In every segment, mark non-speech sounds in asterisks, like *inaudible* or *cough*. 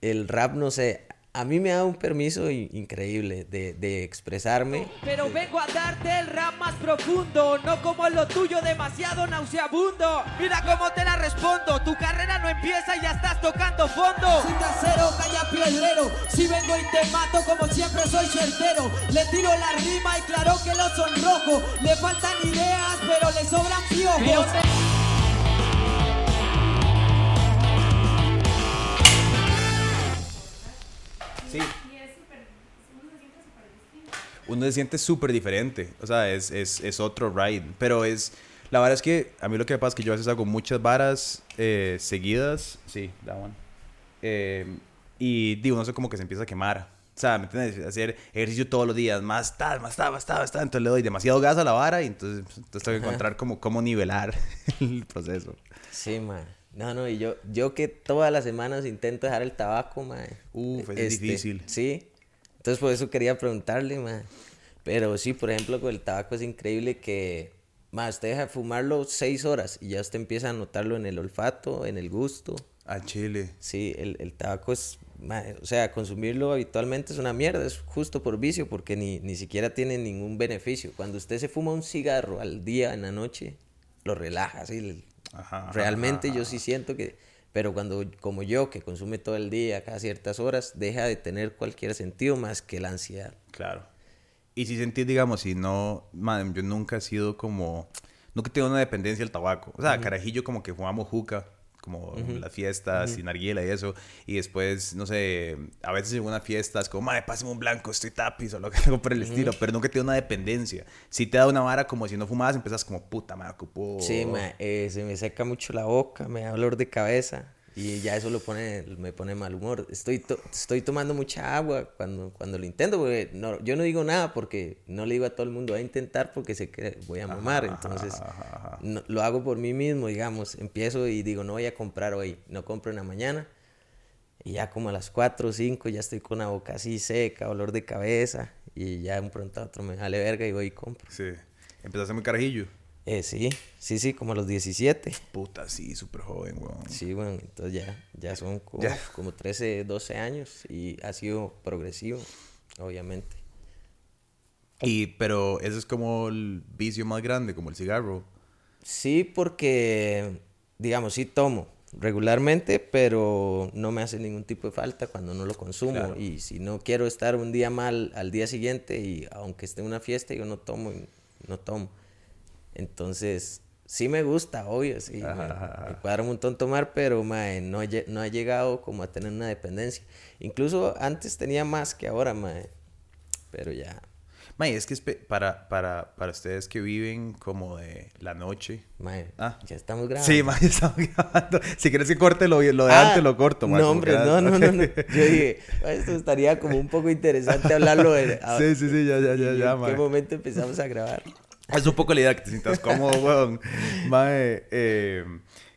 el rap, no sé, a mí me da un permiso increíble de, de, expresarme. Pero vengo a darte el rap más profundo, no como lo tuyo demasiado nauseabundo. Mira cómo te la respondo, tu carrera no empieza y ya estás tocando fondo. Sin acero, calla piedrero, si vengo y te mato como siempre soy certero. Le tiro la rima y claro que lo sonrojo. Le faltan ideas, pero le sobran piojos. Sí. Uno se siente súper diferente. O sea, es, es, es, otro ride. Pero es. La verdad es que a mí lo que pasa es que yo a veces hago muchas varas eh, seguidas. Sí, that one. Eh, y digo, no sé, como que se empieza a quemar. O sea, ¿me entiendes? Hacer ejercicio todos los días, más tal, más tal, más tal, más tal. Entonces le doy demasiado gas a la vara y entonces, entonces tengo que *laughs* encontrar como cómo nivelar *laughs* el proceso. Sí, man. No, no, y yo, yo que todas las semanas intento dejar el tabaco, mae. Uf, es este, difícil. Sí. Entonces por eso quería preguntarle, mae. Pero sí, por ejemplo, con el tabaco es increíble que, más usted deja de fumarlo seis horas y ya usted empieza a notarlo en el olfato, en el gusto. A chile. Sí, el, el tabaco es, o sea, consumirlo habitualmente es una mierda, es justo por vicio porque ni, ni siquiera tiene ningún beneficio. Cuando usted se fuma un cigarro al día, en la noche, lo relaja, así, Realmente yo sí siento que, pero cuando como yo, que consume todo el día, cada ciertas horas, deja de tener cualquier sentido más que la ansiedad. Claro. Y si sentís, digamos, si no, man, yo nunca he sido como, nunca tengo una dependencia del tabaco. O sea, carajillo como que fumamos juca como las fiestas, sin arguila y eso. Y después, no sé, a veces en una fiesta es como, madre, pásame un blanco, estoy tapiz o lo que hago *laughs* por el estilo, pero nunca te da una dependencia. Si te da una vara como si no fumabas, empiezas como, puta, me ocupo. Sí, eh, se me seca mucho la boca, me da dolor de cabeza. Y ya eso lo pone, me pone mal humor. Estoy, estoy tomando mucha agua cuando, cuando lo intento, porque no, yo no digo nada porque no le digo a todo el mundo a intentar porque sé que voy a mamar. Entonces lo hago por mí mismo, digamos. Empiezo y digo, no voy a comprar hoy, no compro en la mañana. Y ya como a las 4 o 5 ya estoy con la boca así seca, dolor de cabeza. Y ya un pronto a otro me jale verga y voy y compro. Sí. Empezaste muy carajillo. Eh, sí, sí, sí, como a los 17. Puta, sí, súper joven, weón. Sí, bueno, entonces ya, ya son como, como 13, 12 años y ha sido progresivo, obviamente. Y, pero ese es como el vicio más grande, como el cigarro. Sí, porque, digamos, sí tomo regularmente, pero no me hace ningún tipo de falta cuando no lo consumo. Y si no quiero estar un día mal al día siguiente y aunque esté en una fiesta, yo no tomo, no tomo. Entonces, sí me gusta, obvio, sí. me, cuadra un montón tomar, pero mae, no, no ha llegado como a tener una dependencia. Incluso antes tenía más que ahora, mae. Pero ya. Mae, es que es para, para, para ustedes que viven como de la noche. Mae, ah. ya estamos grabando. Sí, mae, *laughs* estamos grabando. Si quieres que corte lo, lo de ah, antes, lo corto, mae. No, hombre, no, no, no, *laughs* Yo dije, esto estaría como un poco interesante hablarlo de... sí, sí, sí, ya, ya, ya, ya, ¿En qué momento empezamos a grabar? Es un poco la idea que te sientas cómodo, *laughs* weón. Mae, eh,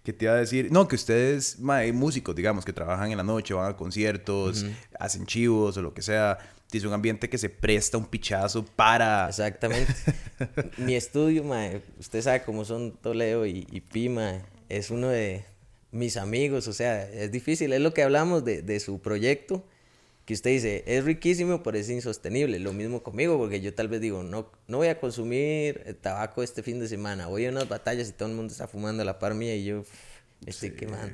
que te iba a decir, no, que ustedes, mae, músicos, digamos, que trabajan en la noche, van a conciertos, hacen chivos o lo que sea. Es un ambiente que se presta un pichazo para... *laughs* Exactamente. Mi estudio, mae, usted sabe cómo son Toledo y, y Pima, es uno de mis amigos, o sea, es difícil, es lo que hablamos de, de su proyecto que usted dice, es riquísimo, pero es insostenible. Lo mismo conmigo, porque yo tal vez digo, no, no voy a consumir tabaco este fin de semana. Voy a unas batallas y todo el mundo está fumando a la par mía y yo estoy quemando.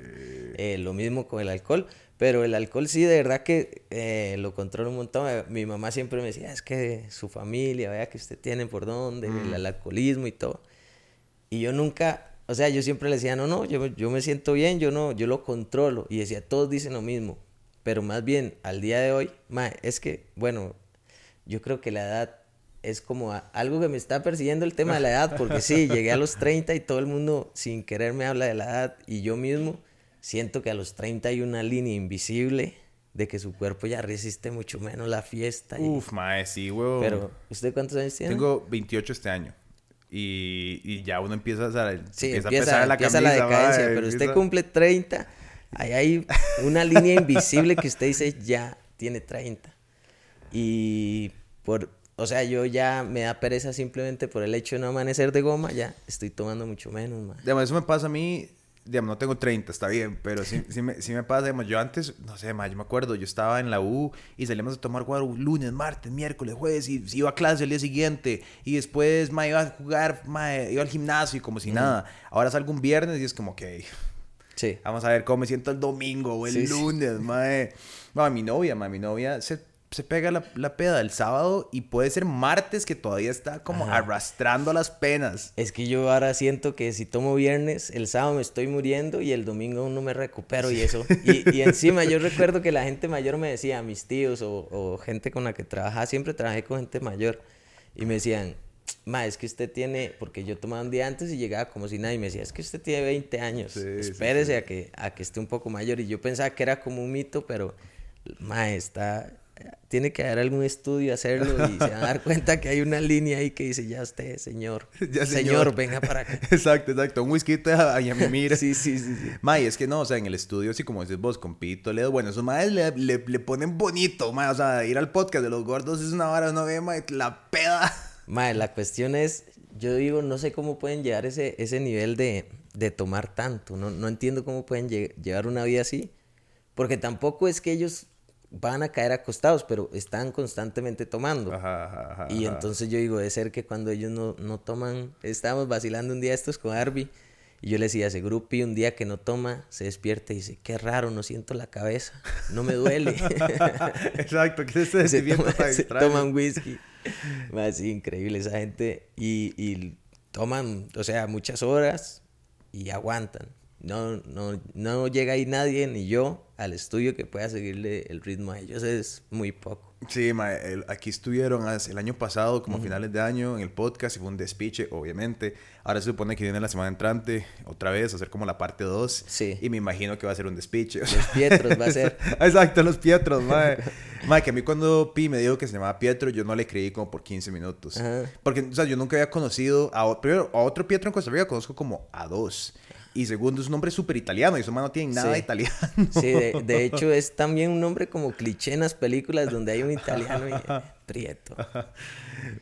Eh, lo mismo con el alcohol. Pero el alcohol sí, de verdad que eh, lo controlo un montón. Eh, mi mamá siempre me decía, es que su familia, vea que usted tiene por dónde, el, mm. alcoholismo y todo. Y yo nunca, o sea, yo siempre le decía, no, no, yo, yo me siento bien, yo no, yo lo controlo. Y decía, todos dicen lo mismo pero más bien, al día de hoy, es que, bueno, yo creo que la edad es como algo que me está persiguiendo el tema de la edad, porque sí, *laughs* llegué a los 30 y todo el mundo sin querer me habla de la edad y yo mismo siento que a los 30 hay una línea invisible de que su cuerpo ya resiste mucho menos la fiesta. Uf, mae, sí, huevo. Pero, ¿usted cuántos años tiene? Tengo 28 este año. Y, y ya uno empieza, a, sí, empieza, empieza, a la empieza la decadencia, pero usted cumple 30 Ahí hay una línea invisible que usted dice ya tiene 30. Y por, o sea, yo ya me da pereza simplemente por el hecho de no amanecer de goma, ya estoy tomando mucho menos, más. eso me pasa a mí digamos, no tengo 30, está bien, pero sí, sí, me, sí me pasa, digamos, yo antes, no sé, ma, yo me acuerdo, yo estaba en la U y salíamos a tomar guaro lunes, martes, miércoles, jueves, y iba a clase el día siguiente, y después, ma, iba a jugar, ma, iba al gimnasio y como si nada. Ahora salgo un viernes y es como, que Sí. Vamos a ver cómo me siento el domingo o el Sí, sí. lunes, mae. Ma, mi novia, ma, mi novia se, se pega la, la peda el sábado y puede ser martes que todavía está como Ajá. arrastrando las penas. Es que yo ahora siento que si tomo viernes, el sábado me estoy muriendo y el domingo aún no me recupero y eso. *laughs* Y, y encima yo recuerdo que la gente mayor me decía, mis tíos o, o gente con la que trabajaba, siempre trabajé con gente mayor, y me decían, ma, es que usted tiene, porque yo tomaba un día antes y llegaba como si nada, y me decía, es que usted tiene 20 años, Sí, sí, espérese A, que, a que esté un poco mayor. Y yo pensaba que era como un mito, pero, ma, está... Tiene que haber algún estudio, hacerlo y se van a dar cuenta que hay una línea ahí que dice, ya usted, señor, *laughs* Ya, señor, señor. venga para acá. *laughs* Exacto, exacto. Un whisky a me mira. Sí, sí, sí, sí. May, es que no, o sea, en el estudio, así como dices vos, con Pito, Ledo, bueno, esos madres le, le, le ponen bonito, mae, o sea, ir al podcast de los gordos es una vara, uno ve, la peda. Mae, la cuestión es, yo digo, no sé cómo pueden llegar ese, ese nivel de, de tomar tanto. No, no entiendo cómo pueden lle- llevar una vida así. Porque tampoco es que ellos van a caer acostados, pero están constantemente tomando. Ajá, ajá, ajá, Y entonces yo digo, de ser que cuando ellos no, no toman, estábamos vacilando un día estos con Arby, y yo le decía, ese grupi un día que no toma, se despierta y dice, qué raro, no siento la cabeza, no me duele. *laughs* Exacto, que se, *laughs* sentimiento toma- se toman whisky. Más increíble esa gente. Y, y toman, o sea, muchas horas y aguantan. No, no, no llega ahí nadie, ni yo, al estudio que pueda seguirle el ritmo a ellos. Es muy poco. Sí, ma, el- aquí estuvieron el año pasado, como a finales de año, en el podcast, y fue un despiche, obviamente. Ahora se supone que viene la semana entrante, otra vez, a hacer como la parte 2. Sí. Y me imagino que va a ser un despiche. Los Pietros va a ser. *laughs* Exacto, los Pietros, mae. *laughs* Mae, que a mí cuando Pi me dijo que se llamaba Pietro, yo no le creí como por 15 minutos. Ajá. Porque, o sea, yo nunca había conocido a, primero, a otro Pietro en Costa Rica, conozco como a dos. Y segundo, es un nombre súper italiano y esos más no tienen nada Sí. italiano. Sí, de, de *laughs* hecho es también un nombre como cliché en las películas donde hay un italiano y Prieto.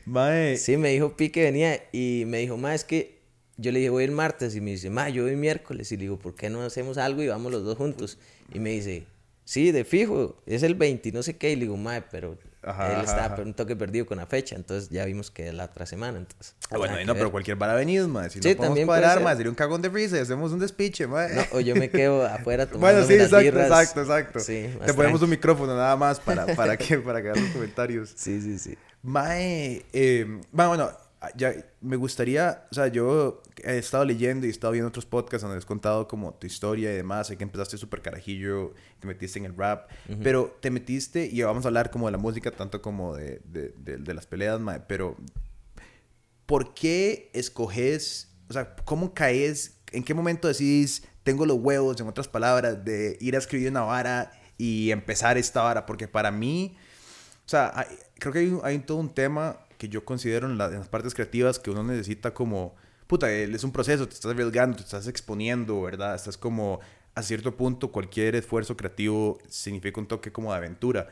Mae, Sí, me dijo Pi que venía y me dijo, ma, es que yo le dije, voy el martes y me dice, ma, yo voy miércoles y le digo, ¿por qué no hacemos algo y vamos los dos juntos? Y me dice, sí, de fijo, es el 20 y no sé qué. Y le digo, ma, pero Ajá, él estaba ajá. un toque perdido con la fecha, entonces ya vimos que la otra semana, entonces. Ah, bueno, no, pero cualquier vara venido, mae. Si Sí, no podemos cuadrar, mae, sería un cagón de risa hacemos un despiche, mae. No, o yo me *laughs* quedo afuera tomando Bueno, sí, las exacto, birras. exacto, exacto. Sí, Te ponemos tranqui. un micrófono nada más para, para *laughs* que para que hagan los comentarios. Sí, sí, sí. Mae, eh, bueno, bueno, ya me gustaría, o sea, yo he estado leyendo y he estado viendo otros podcasts donde has contado como tu historia y demás, sé que empezaste súper carajillo, te metiste en el rap, pero te metiste, y vamos a hablar como de la música, tanto como de, de, de- de las peleas, mae, pero ¿por qué escoges, o sea, cómo caes, en qué momento decís, tengo los huevos, en otras palabras, de ir a escribir una vara y empezar esta vara? Porque para mí, o sea, hay- creo que hay, hay todo un tema que yo considero en, la- en las partes creativas que uno necesita como, puta, es un proceso, te estás arriesgando, te estás exponiendo, ¿verdad? Estás como, a cierto punto, cualquier esfuerzo creativo significa un toque como de aventura.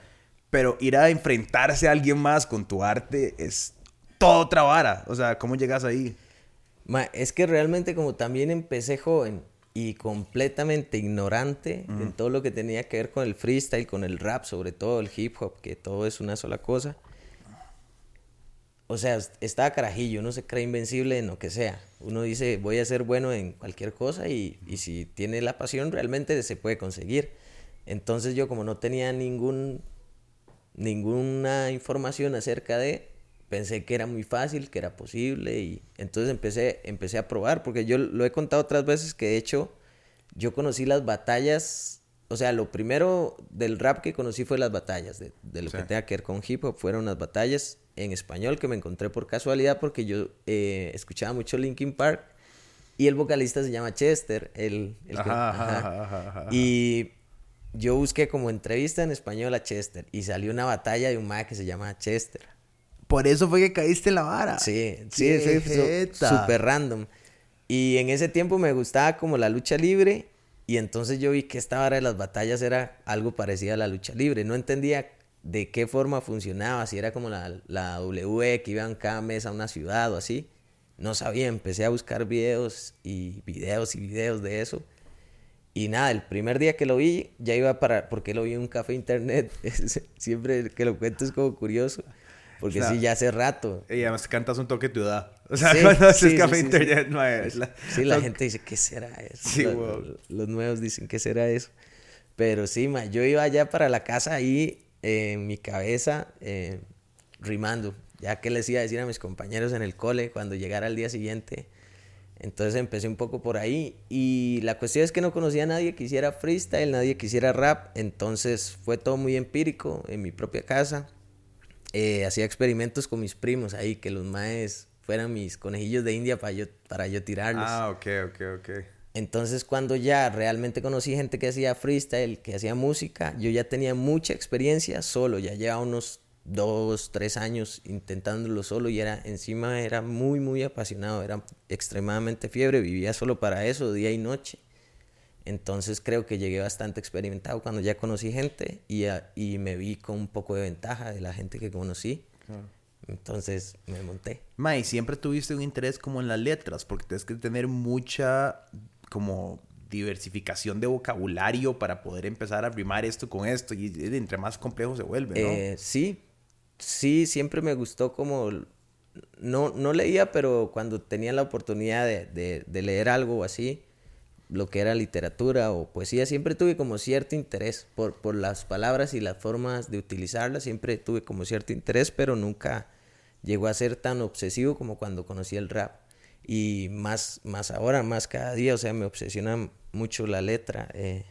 Pero ir a enfrentarse a alguien más con tu arte es toda otra vara. O sea, ¿cómo llegas ahí? Ma, es que realmente como también empecé joven y completamente ignorante en todo lo que tenía que ver con el freestyle, con el rap, sobre todo el hip hop, que todo es una sola cosa. O sea, est- estaba carajillo, uno se cree invencible en lo que sea. Uno dice, voy a ser bueno en cualquier cosa y, y si tiene la pasión realmente se puede conseguir. Entonces yo como no tenía ningún ninguna información acerca de, pensé que era muy fácil, que era posible y entonces empecé, empecé a probar, porque yo lo he contado otras veces que de hecho yo conocí las batallas, o sea, lo primero del rap que conocí fue las batallas, de, de lo Sí. que tenga que ver con hip hop, fueron las batallas en español que me encontré por casualidad porque yo eh, escuchaba mucho Linkin Park y el vocalista se llama Chester, el, el que- Ajá, ajá, ajá. ajá, ajá, ajá. Y yo busqué como entrevista en español a Chester y salió una batalla de un mae que se llama Chester. Por eso fue que caíste en la vara. Sí, sí, sí, súper random. Y en ese tiempo me gustaba como la lucha libre y entonces yo vi que esta vara de las batallas era algo parecido a la lucha libre. No entendía de qué forma funcionaba, si era como la, la W que iban cada mes a una ciudad o así. No sabía, empecé a buscar videos y videos y videos de eso Y nada, el primer día que lo vi, ya iba para, porque lo vi en un café internet, *laughs* siempre que lo cuento es como curioso, porque sí, ya hace rato. Y además cantas un toque de edad. O sea, cuando haces café internet, no es. La, sí, la gente dice, ¿qué será eso? los, nuevos dicen, ¿qué será eso? Pero sí, ma, yo iba allá para la casa ahí, en mi cabeza, eh, rimando, ya que les iba a decir a mis compañeros en el cole cuando llegara el día siguiente entonces empecé un poco por ahí y la cuestión es que no conocía a nadie que hiciera freestyle, nadie que hiciera rap, entonces fue todo muy empírico en mi propia casa. Eh, hacía experimentos con mis primos ahí, que los maes fueran mis conejillos de India para yo, para yo tirarlos. Ah, ok, ok, ok. Entonces cuando ya realmente conocí gente que hacía freestyle, que hacía música, yo ya tenía mucha experiencia solo, ya llevaba unos dos, tres años intentándolo solo y era encima era muy, muy apasionado, era extremadamente fiebre, vivía solo para eso, día y noche. Entonces creo que llegué bastante experimentado cuando ya conocí gente y, y me vi con un poco de ventaja de la gente que conocí. Entonces me monté. May, siempre tuviste un interés como en las letras, porque tienes que tener mucha como diversificación de vocabulario para poder empezar a rimar esto con esto y entre más complejo se vuelve, ¿no? Eh, sí, sí, siempre me gustó como, no, no leía, pero cuando tenía la oportunidad de, de, leer algo así, lo que era literatura o poesía, siempre tuve como cierto interés por, por las palabras y las formas de utilizarlas, siempre tuve como cierto interés, pero nunca llegó a ser tan obsesivo como cuando conocí el rap. Y más, más ahora, más cada día, o sea, me obsesiona mucho la letra, eh,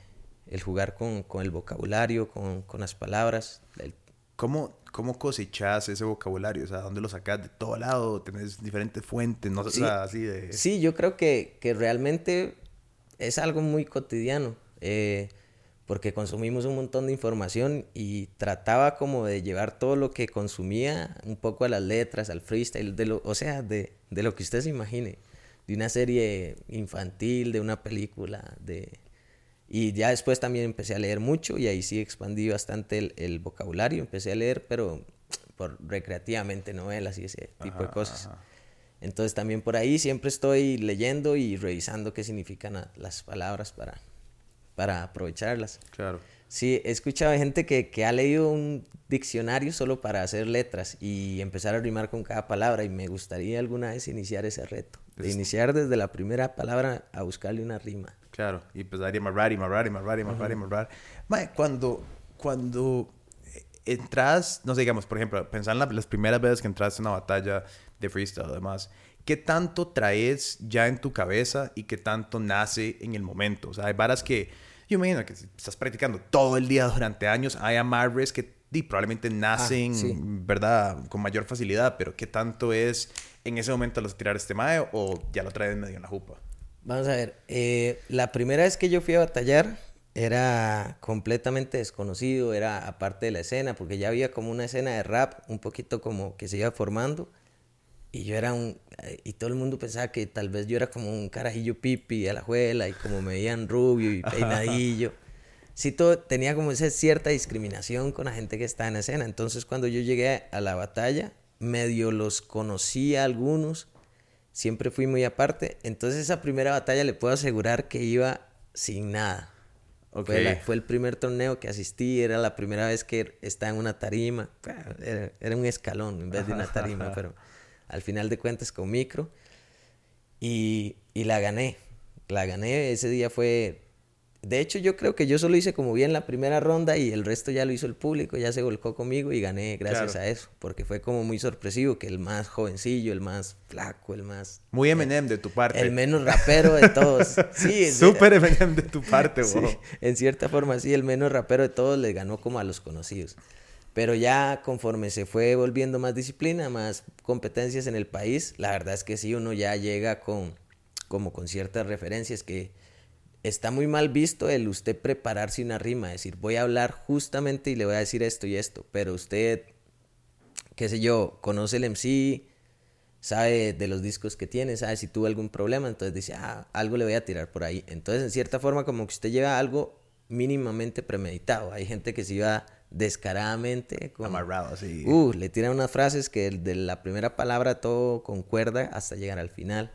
el jugar con, con, el vocabulario, con, con las palabras. ¿Cómo, ¿Cómo cosechas ese vocabulario? O sea, ¿dónde lo sacas? ¿De todo lado? ¿Tenés diferentes fuentes? No sí, así de... Sí, yo creo que, que realmente es algo muy cotidiano. Eh, porque consumimos un montón de información y trataba como de llevar todo lo que consumía un poco a las letras, al freestyle, de lo, o sea, de, de lo que usted se imagine, de una serie infantil, de una película, de, y ya después también empecé a leer mucho y ahí sí expandí bastante el, el vocabulario. Empecé a leer, pero por recreativamente, novelas y ese tipo de cosas. Entonces también por ahí siempre estoy leyendo y revisando qué significan las palabras para, para aprovecharlas. Claro. Sí, he escuchado gente que, que, ha leído un diccionario solo para hacer letras y empezar a rimar con cada palabra y me gustaría alguna vez iniciar ese reto, de iniciar desde la primera palabra a buscarle una rima. Claro, y raro y más raro y más raro y más raro y más raro. Cuando, cuando entras, no sé, digamos, por ejemplo, pensar en las primeras veces que entras en una batalla de freestyle, además, ¿qué tanto traes ya en tu cabeza y qué tanto nace en el momento? O sea, hay varas que, yo me imagino que si estás practicando todo el día durante años, hay amarres que probablemente nacen, ah, ¿verdad? Con mayor facilidad, pero ¿qué tanto es en ese momento los tirar este mae o ya lo traes medio en la jupa? Vamos a ver, eh, la primera vez que yo fui a batallar era completamente desconocido, era aparte de la escena, porque ya había como una escena de rap, un poquito como que se iba formando, y yo era un, y todo el mundo pensaba que tal vez yo era como un carajillo pipi a la juela, y como me veían rubio y peinadillo. *laughs* Sí, todo, tenía como esa cierta discriminación con la gente que está en la escena. Entonces, cuando yo llegué a la batalla, medio los conocía algunos, siempre fui muy aparte. Entonces esa primera batalla le puedo asegurar que iba sin nada. Fue, fue, el primer torneo que asistí, era la primera vez que estaba en una tarima. Era, un escalón en vez de una tarima, *laughs* pero al final de cuentas con micro. Y, y la gané. La gané. Ese día fue de hecho, yo creo que yo solo hice como bien la primera ronda y el resto ya lo hizo el público, ya se volcó conmigo y gané gracias a eso, porque fue como muy sorpresivo que el más jovencillo, el más flaco, el más... Muy Eminem de tu parte. El menos rapero de todos. *laughs* Sí. Súper Eminem de tu parte, *laughs* sí, En cierta forma, sí, el menos rapero de todos le ganó como a los conocidos. Pero ya conforme se fue volviendo más disciplina, más competencias en el país, la verdad es que sí, uno ya llega con como con ciertas referencias que está muy mal visto el usted prepararse una rima, decir, voy a hablar justamente y le voy a decir esto y esto, pero usted, qué sé yo, conoce el MC, sabe de los discos que tiene, sabe si tuvo algún problema, entonces dice, ah, algo le voy a tirar por ahí. Entonces, en cierta forma, como que usted lleva algo mínimamente premeditado. Hay gente que se iba descaradamente. Amarrado, así. Uh, le tira unas frases que de la primera palabra todo concuerda hasta llegar al final.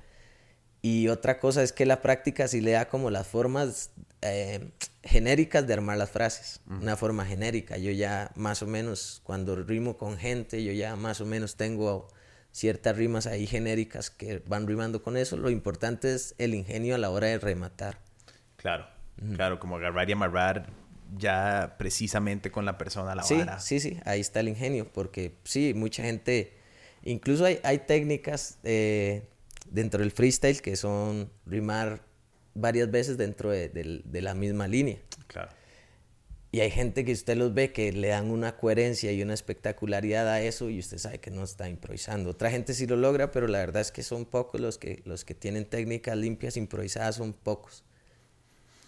Y otra cosa es que la práctica sí le da como las formas eh, genéricas de armar las frases, una forma genérica. Yo ya más o menos, cuando rimo con gente, yo ya más o menos tengo ciertas rimas ahí genéricas que van rimando con eso. Lo importante es el ingenio a la hora de rematar. Claro, claro, como agarrar y amarrar ya precisamente con la persona a la sí, vara. Sí, sí, ahí está el ingenio, porque sí, mucha gente, incluso hay, hay técnicas eh, dentro del freestyle que son rimar varias veces dentro de, de- de la misma línea. Claro. Y hay gente que usted los ve que le dan una coherencia y una espectacularidad a eso y usted sabe que no está improvisando. Otra gente sí lo logra, pero la verdad es que son pocos los que, los que tienen técnicas limpias improvisadas, son pocos.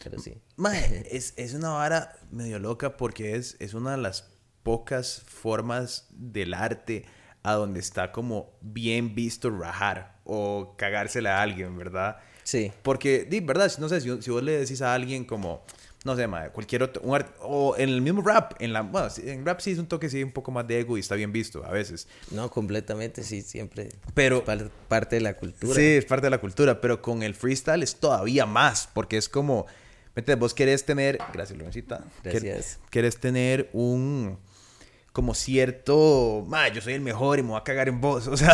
Pero sí. Mae, *laughs* es, es una vara medio loca porque es, es una de las pocas formas del arte a donde está como bien visto rajar o cagársela a alguien, ¿verdad? Sí. Porque, di, ¿verdad? No sé, si, si vos le decís a alguien como, no sé, cualquier otro, un o en el mismo rap, en la, bueno, en rap sí es un toque, sí, un poco más de ego y está bien visto a veces. No, completamente, sí, siempre. Pero- es par- parte de la cultura. Sí, es parte de la cultura, pero con el freestyle es todavía más, porque es como, ¿me entiendes? Vos querés tener, gracias Lorencita, Gracias. querés tener un, como cierto, ma, yo soy el mejor y me voy a cagar en vos, *laughs* o sea,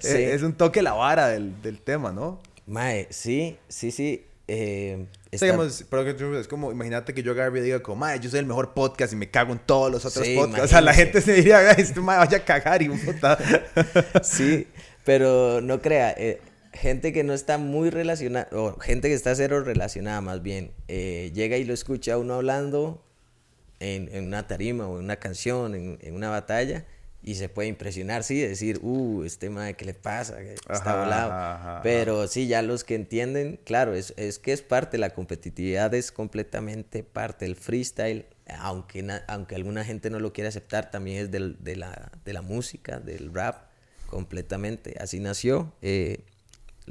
Sí. es, un toque la vara del, del tema, ¿no? Mae, sí, sí, sí. eh, está- digamos, pero es como, imagínate que yo agarre y diga como, ma, yo soy el mejor podcast y me cago en todos los otros Sí, podcasts, o sea, la gente se diría, "Ay, este ma vaya a cagar y un puta. *laughs* Sí, pero no crea, eh, gente que no está muy relacionada, o gente que está cero relacionada más bien, eh, llega y lo escucha uno hablando en, en una tarima o en una canción, en, en una batalla, y se puede impresionar, sí, decir, uh, este madre, ¿qué le pasa? Está Ajá, volado. ajá, ajá. Pero sí, ya los que entienden, claro, es, es que es parte, la competitividad es completamente parte del freestyle, aunque, aunque alguna gente no lo quiere aceptar, también es del- de, la, de la música, del rap, completamente. Así nació. eh,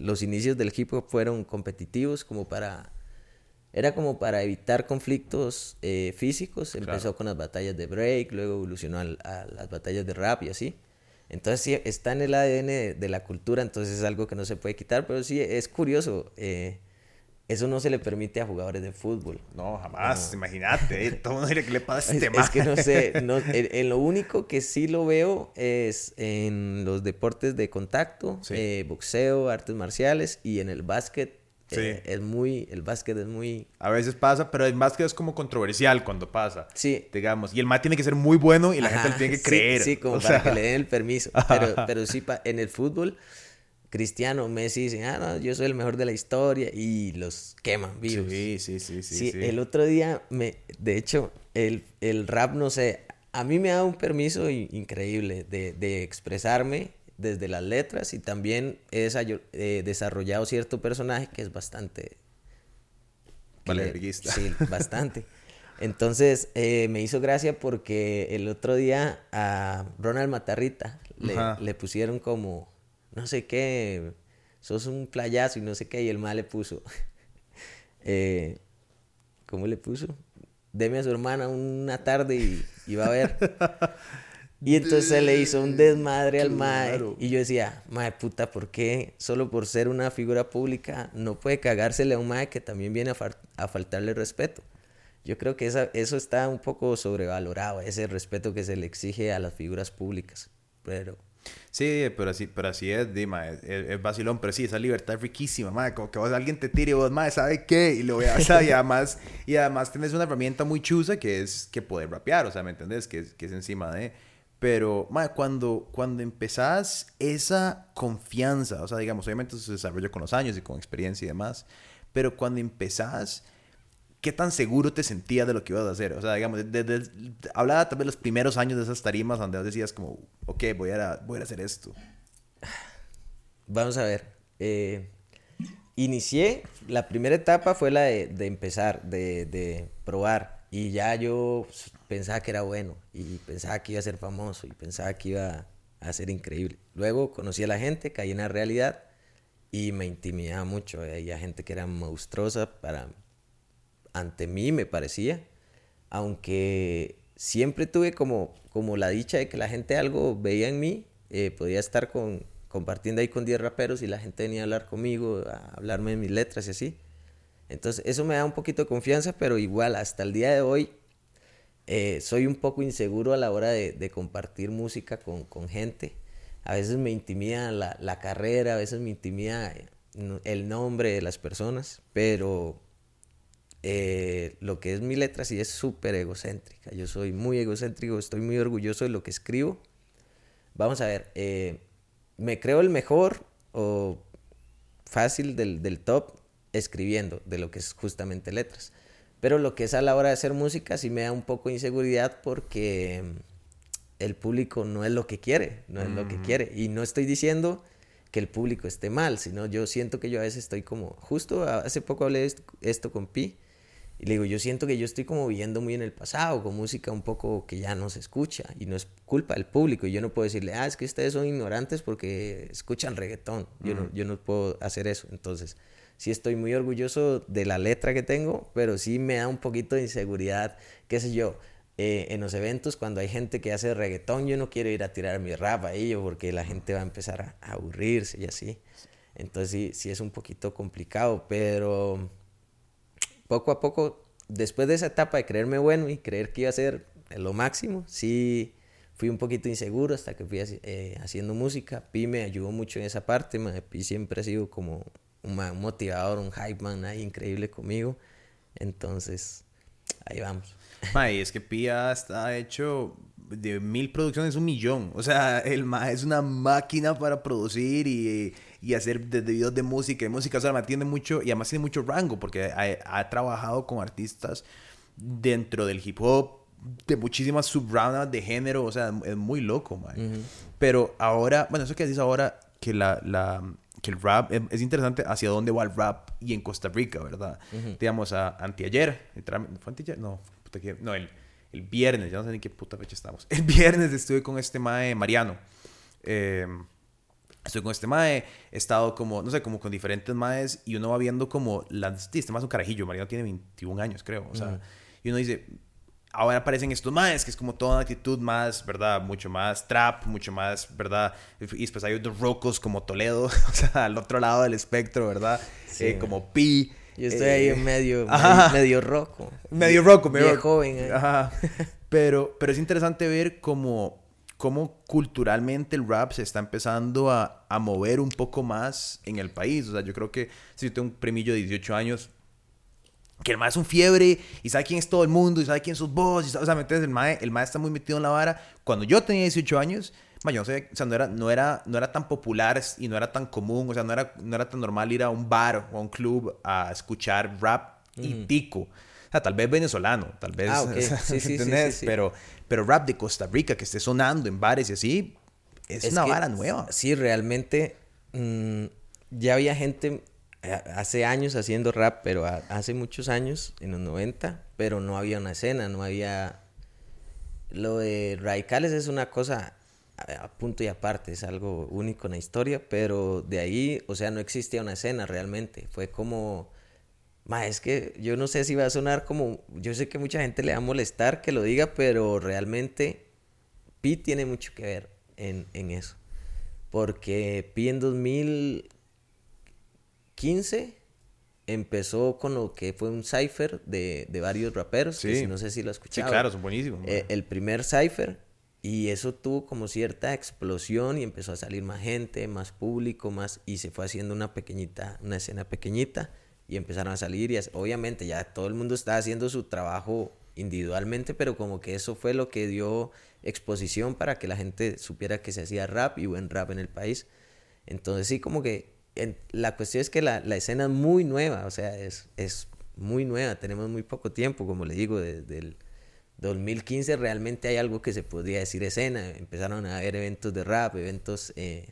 los inicios del hip hop fueron competitivos como para... Era como para evitar conflictos eh, físicos. Empezó Claro. con las batallas de break, luego evolucionó a, las batallas de rap y así. Entonces sí, está en el ADN de, de la cultura, entonces es algo que no se puede quitar, pero sí, es curioso. eh, eso no se le permite a jugadores de fútbol. No, jamás, imagínate, eh, *laughs* todo el mundo que le pasa este es que ma?" no sé, *laughs* no, en, en lo único que sí lo veo es en los deportes de contacto, Sí. eh, boxeo, artes marciales y en el básquet. eh, Sí. es muy, el básquet es muy... A veces pasa, pero es más que es como controversial cuando pasa. Sí. Digamos. Y el ma tiene que ser muy bueno y la gente le tiene que sí, creer. Sí, como O para sea, que le den el permiso. Pero, *laughs* pero sí, pa- en el fútbol, Cristiano, Messi dicen, ah, no, yo soy el mejor de la historia y los queman vivos. Sí, sí, sí, sí. Sí, sí. el otro día, me, de hecho, el, el rap, no sé, a mí me ha dado un permiso increíble de, de expresarme desde las letras y también he eh, desarrollado cierto personaje que es bastante... Valeverguista. Sí, bastante. Entonces, eh, me hizo gracia porque el otro día a Ronald Matarrita le pusieron como, no sé qué, sos un playazo y no sé qué, y el mal le puso, *laughs* eh, ¿cómo le puso? Deme a su hermana una tarde y, y va a ver. *laughs* Y entonces se le hizo un desmadre al mae. Claro. Y yo decía, mae puta, ¿por qué solo por ser una figura pública no puede cagársele a un mae que también viene a, fal- a faltarle respeto? Yo creo que esa- eso está un poco sobrevalorado, ese respeto que se le exige a las figuras públicas. Pero Sí, pero así, pero así es, Dima, es, es- vacilón, pero sí, esa libertad es riquísima, madre, como que vos alguien te tire y vos, madre, ¿sabe qué? Y lo veas, y *laughs* además, y además tenés una herramienta muy chusa que es que poder rapear, o sea, ¿me entendés? Que es, que es encima de... Pero, madre, cuando, cuando empezás esa confianza, o sea, digamos, obviamente eso se desarrolla con los años y con experiencia y demás, pero cuando empezás, ¿qué tan seguro te sentías de lo que ibas a hacer? O sea, digamos, desde, hablaba también los primeros años de esas tarimas donde decías como, ok, voy a, voy a hacer esto. Vamos a ver. eh, inicié, la primera etapa fue la de, de empezar, de, de probar. Y ya yo pensaba que era bueno y pensaba que iba a ser famoso y pensaba que iba a ser increíble. Luego conocí a la gente, caí en la realidad y me intimidaba mucho. eh, Había gente que era monstruosa para, ante mí, me parecía. Aunque siempre tuve como, como la dicha de que la gente algo veía en mí. eh, podía estar con, compartiendo ahí con 10 raperos y la gente venía a hablar conmigo, a hablarme de mis letras y así. Entonces, eso me da un poquito de confianza, pero igual, hasta el día de hoy, eh, soy un poco inseguro a la hora de, compartir música con, con, gente. A veces me intimida la, la, carrera, a veces me intimida el nombre de las personas, pero eh, lo que es mi letra sí es súper egocéntrica. Yo soy muy egocéntrico, estoy muy orgulloso de lo que escribo. Vamos a ver, eh, me creo el mejor o fácil del, del, top escribiendo de lo que es justamente letras. Pero lo que es a la hora de hacer música sí me da un poco de inseguridad porque el público no es lo que quiere, no es lo que quiere. Y no estoy diciendo que el público esté mal, sino yo siento que yo a veces estoy como, justo hace poco hablé esto con Pi, y le digo, yo siento que yo estoy como viviendo muy en el pasado, con música un poco que ya no se escucha, y no es culpa del público, y yo no puedo decirle, ah, es que ustedes son ignorantes porque escuchan reggaetón, yo, no, yo no puedo hacer eso, entonces sí estoy muy orgulloso de la letra que tengo, pero sí me da un poquito de inseguridad, qué sé yo, eh, en los eventos cuando hay gente que hace reggaetón, yo no quiero ir a tirar mi rap a ellos porque la gente va a empezar a, aburrirse y así. Entonces sí, sí es un poquito complicado, pero poco a poco, después de esa etapa de creerme bueno y creer que iba a ser lo máximo, sí fui un poquito inseguro hasta que fui eh, haciendo música. Pi me ayudó mucho en esa parte, Pi siempre ha sido como un, motivador, un hype man ahí increíble conmigo. Entonces, ahí vamos. *laughs* Mae, es que Pia está hecho de mil producciones, un millón. O sea, el ma es una máquina para producir y, y hacer desde videos de música y música. O sea, me atiende mucho y además tiene mucho rango porque ha, ha trabajado con artistas dentro del hip hop, de muchísimas subramas de género. O sea, es muy loco, mae. Pero ahora, bueno, eso que dices ahora, que la, la que el rap es, interesante hacia dónde va el rap y en Costa Rica, ¿verdad? Digamos, a, anteayer, ¿fue anteayer? No, puta, no, el, el viernes, ya no sé ni qué puta fecha estamos. *laughs* El viernes estuve con este mae Mariano. Eh, estoy con este mae, he estado como, no sé, como con diferentes maes y uno va viendo como, las, este mae es un carajillo, Mariano tiene 21 años, creo, o sea, y uno dice, ahora aparecen estos más, que es como toda una actitud más, ¿verdad? Mucho más trap, mucho más, ¿verdad? Y después hay otros rocos como Toledo, *laughs* o sea, al otro lado del espectro, ¿verdad? Eh, como Pi. Yo estoy ahí en medio, *laughs* medio, roco. Medio roco, medio joven. Eh. Ajá. Pero, pero es interesante ver cómo, cómo culturalmente el rap se está empezando a, a mover un poco más en el país. O sea, yo creo que si yo tengo un premio de 18 años, que el mae es un fiebre y sabe quién es todo el mundo y sabe quién sos vos. Y o sea, El mae, el mae está muy metido en la vara. Cuando yo tenía 18 años, mae, yo no sé, o sea, no era, no, era, no era tan popular y no era tan común, o sea, no era, no era tan normal ir a un bar o a un club a escuchar rap y pico. O sea, tal vez venezolano, tal vez. Ah, *laughs* sí, sí, sí, Pero, pero rap de Costa Rica que esté sonando en bares y así, es, una vara nueva. Sí, realmente. Mm, ya había gente eh, hace años haciendo rap, pero hace muchos años, en los 90, pero no había una escena, no había... Lo de Radicales es una cosa a punto y aparte, es algo único en la historia, pero de ahí, o sea, no existía una escena realmente, fue como... Ma, es que yo no sé si va a sonar como... Yo sé que mucha gente le va a molestar que lo diga, pero realmente Pi tiene mucho que ver en, en eso. Porque Pi en 2000 15 empezó con lo que fue un cipher de, de varios raperos, sí. no sé si lo escuchado. Sí, claro, son buenísimos. Eh, el primer cipher, y eso tuvo como cierta explosión y empezó a salir más gente, más público, más, y se fue haciendo una pequeñita, una escena pequeñita, y empezaron a salir, y obviamente ya todo el mundo estaba haciendo su trabajo individualmente, pero como que eso fue lo que dio exposición para que la gente supiera que se hacía rap y buen rap en el país. Entonces sí, como que la cuestión es que la, la, escena es muy nueva, o sea, es, es muy nueva, tenemos muy poco tiempo, como le digo, desde el 2015 realmente hay algo que se podría decir escena, empezaron a haber eventos de rap, eventos, eh,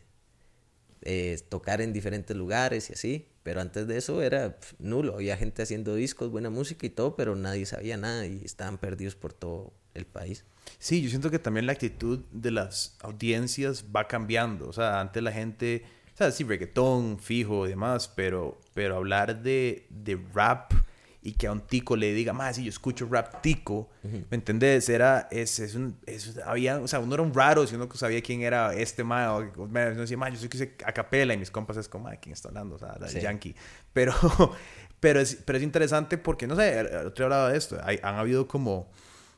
eh, tocar en diferentes lugares y así, pero antes de eso era nulo, había gente haciendo discos, buena música y todo, pero nadie sabía nada y estaban perdidos por todo el país. Sí, yo siento que también la actitud de las audiencias va cambiando, o sea, antes la gente sea, sí, reggaetón, fijo y demás, pero, pero hablar de, de rap y que a un tico le diga, más si yo escucho rap tico, ¿me entendés? Era, es, es un, es, había, o sea, uno era un raro si uno sabía quién era este ma, o me decía, ma, yo soy que se a capela, y mis compas es como, ¿quién está hablando? O sea, el yankee. Pero, *laughs* pero, es, pero es interesante porque, no sé, el otro hablaba de esto, Hay, han habido como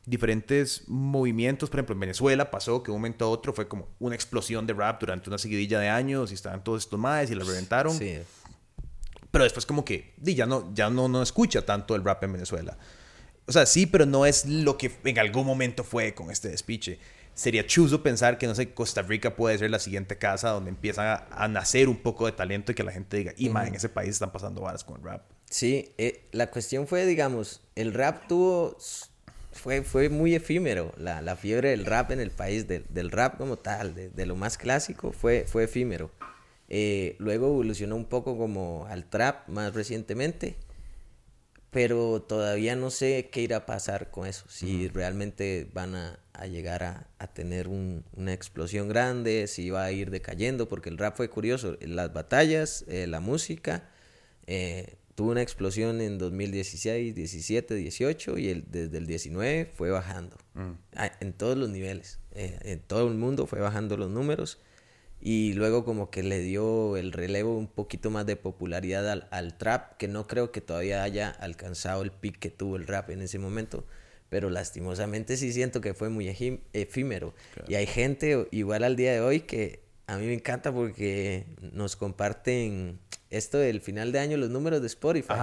diferentes movimientos, por ejemplo, en Venezuela pasó que de un momento a otro fue como una explosión de rap durante una seguidilla de años y estaban todos estos maes y la reventaron. Sí. Pero después como que ya no, ya no, no escucha tanto el rap en Venezuela. O sea, sí, pero no es lo que en algún momento fue con este despiche. Sería chuzo pensar que, no sé, Costa Rica puede ser la siguiente casa donde empiezan a, nacer un poco de talento y que la gente diga, y en ese país están pasando varas con el rap. Sí, eh, la cuestión fue, digamos, el rap tuvo, fue, fue muy efímero. La, la fiebre del rap en el país, del rap como tal, de, de, lo más clásico, fue, fue efímero. Eh, luego evolucionó un poco como al trap más recientemente, pero todavía no sé qué irá a pasar con eso, si realmente van a, llegar a, tener una explosión grande, si va a ir decayendo, porque el rap fue curioso, las batallas, eh, la música, eh, tuvo una explosión en 2016, 17, 18 y el, desde el 19 fue bajando, mm. ah, en todos los niveles, en todo el mundo fue bajando los números y luego como que le dio el relevo un poquito más de popularidad al, al, trap, que no creo que todavía haya alcanzado el pic que tuvo el rap en ese momento, pero lastimosamente sí siento que fue muy efímero. Y hay gente igual al día de hoy que a mí me encanta porque nos comparten esto del final de año, los números de Spotify.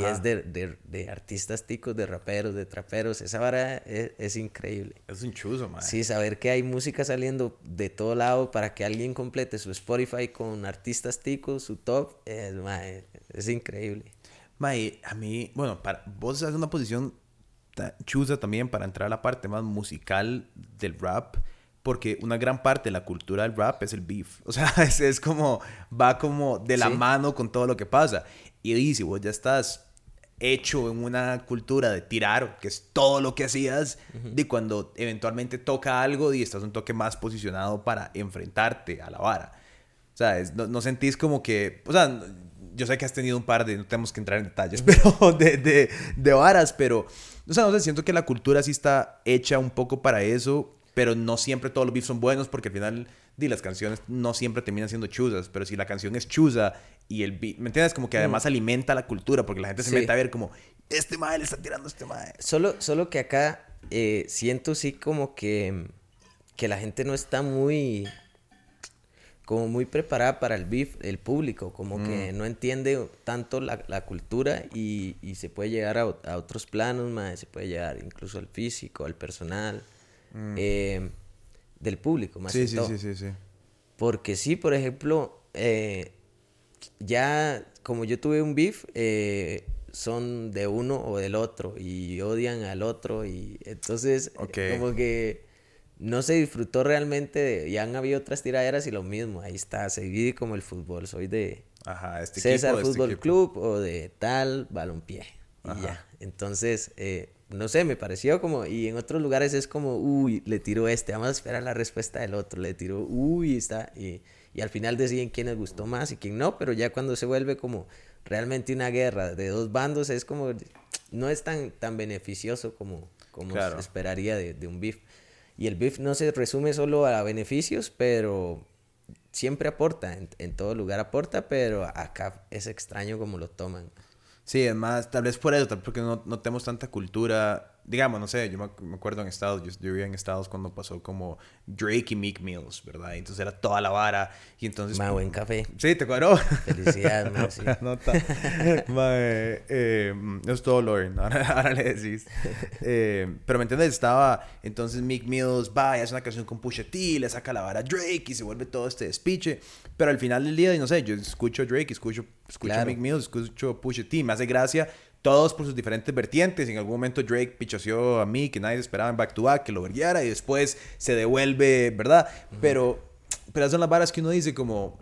y es de, de, artistas ticos, de raperos, de traperos. Esa vara es, increíble. Es un chuzo, man. Sí, saber que hay música saliendo de todo lado para que alguien complete su Spotify con artistas ticos, su top, es, es increíble. Mae, a mí, bueno, para, vos haces una posición chusa también para entrar a la parte más musical del rap porque una gran parte de la cultura del rap es el beef. *laughs* O sea, es, es como, va como de la mano con todo lo que pasa. Y dice, vos ya estás hecho en una cultura de tirar, que es todo lo que hacías, de cuando eventualmente toca algo y estás un toque más posicionado para enfrentarte a la vara. O sea, no, no, sentís como que, o sea, yo sé que has tenido un par de, no tenemos que entrar en detalles, pero *laughs* de, de, de varas, pero, o sea, no sé, siento que la cultura sí está hecha un poco para eso pero no siempre todos los beats son buenos porque al final di, las canciones no siempre terminan siendo chuzas, pero si la canción es chuza y el beat, ¿me entiendes? Como que además mm. alimenta la cultura porque la gente se mete a ver como, este mae le está tirando a este mae. Solo, solo que acá eh, siento sí como que, que la gente no está muy como muy preparada para el beef, el público, como que mm. no entiende tanto la, la cultura y, y, se puede llegar a, a otros planos, mae, se puede llegar incluso al físico, al personal. Mm. Eh, del público, más sí, sí, Sí, sí, sí. Porque sí, por ejemplo, eh, ya como yo tuve un beef, eh, son de uno o del otro y odian al otro y entonces como que no se disfrutó realmente de, ya han habido otras tiraderas y lo mismo, ahí está, se divide como el fútbol, soy de Ajá, este César este Fútbol Club o de tal balompié y ya, entonces no sé, me pareció como, y en otros lugares es como, uy, le tiró este, vamos a esperar la respuesta del otro, le tiró, uy, está, y, y al final deciden quién les gustó más y quién no, pero ya cuando se vuelve como realmente una guerra de dos bandos es como, no es tan, tan beneficioso como, como se esperaría de, de un beef. Y el beef no se resume solo a beneficios, pero siempre aporta, en, en todo lugar aporta, pero acá es extraño como lo toman. Sí, además, tal vez por eso, porque no, no tenemos tanta cultura digamos, no sé, yo me, acuerdo en Estados, yo, yo, vivía en Estados cuando pasó como Drake y Meek Mills, ¿verdad? entonces era toda la vara y entonces... Ma, buen café. Sí, te cuadró. Felicidades, ma, *laughs* sí. Nota. *laughs* ma, eh, es todo Lauren, *laughs* ahora, ahora le decís. Eh, pero me entiendes, estaba, entonces Meek Mills va y hace una canción con Pusha T, le saca la vara a Drake y se vuelve todo este despiche, pero al final del día, no sé, yo escucho Drake, escucho, escucho Meek Mills, escucho Pusha T, me hace gracia todos por sus diferentes vertientes. En algún momento Drake pichoseó a mí, que nadie esperaba en back to back, que lo verguiara y después se devuelve, ¿verdad? Pero, pero son las varas que uno dice como,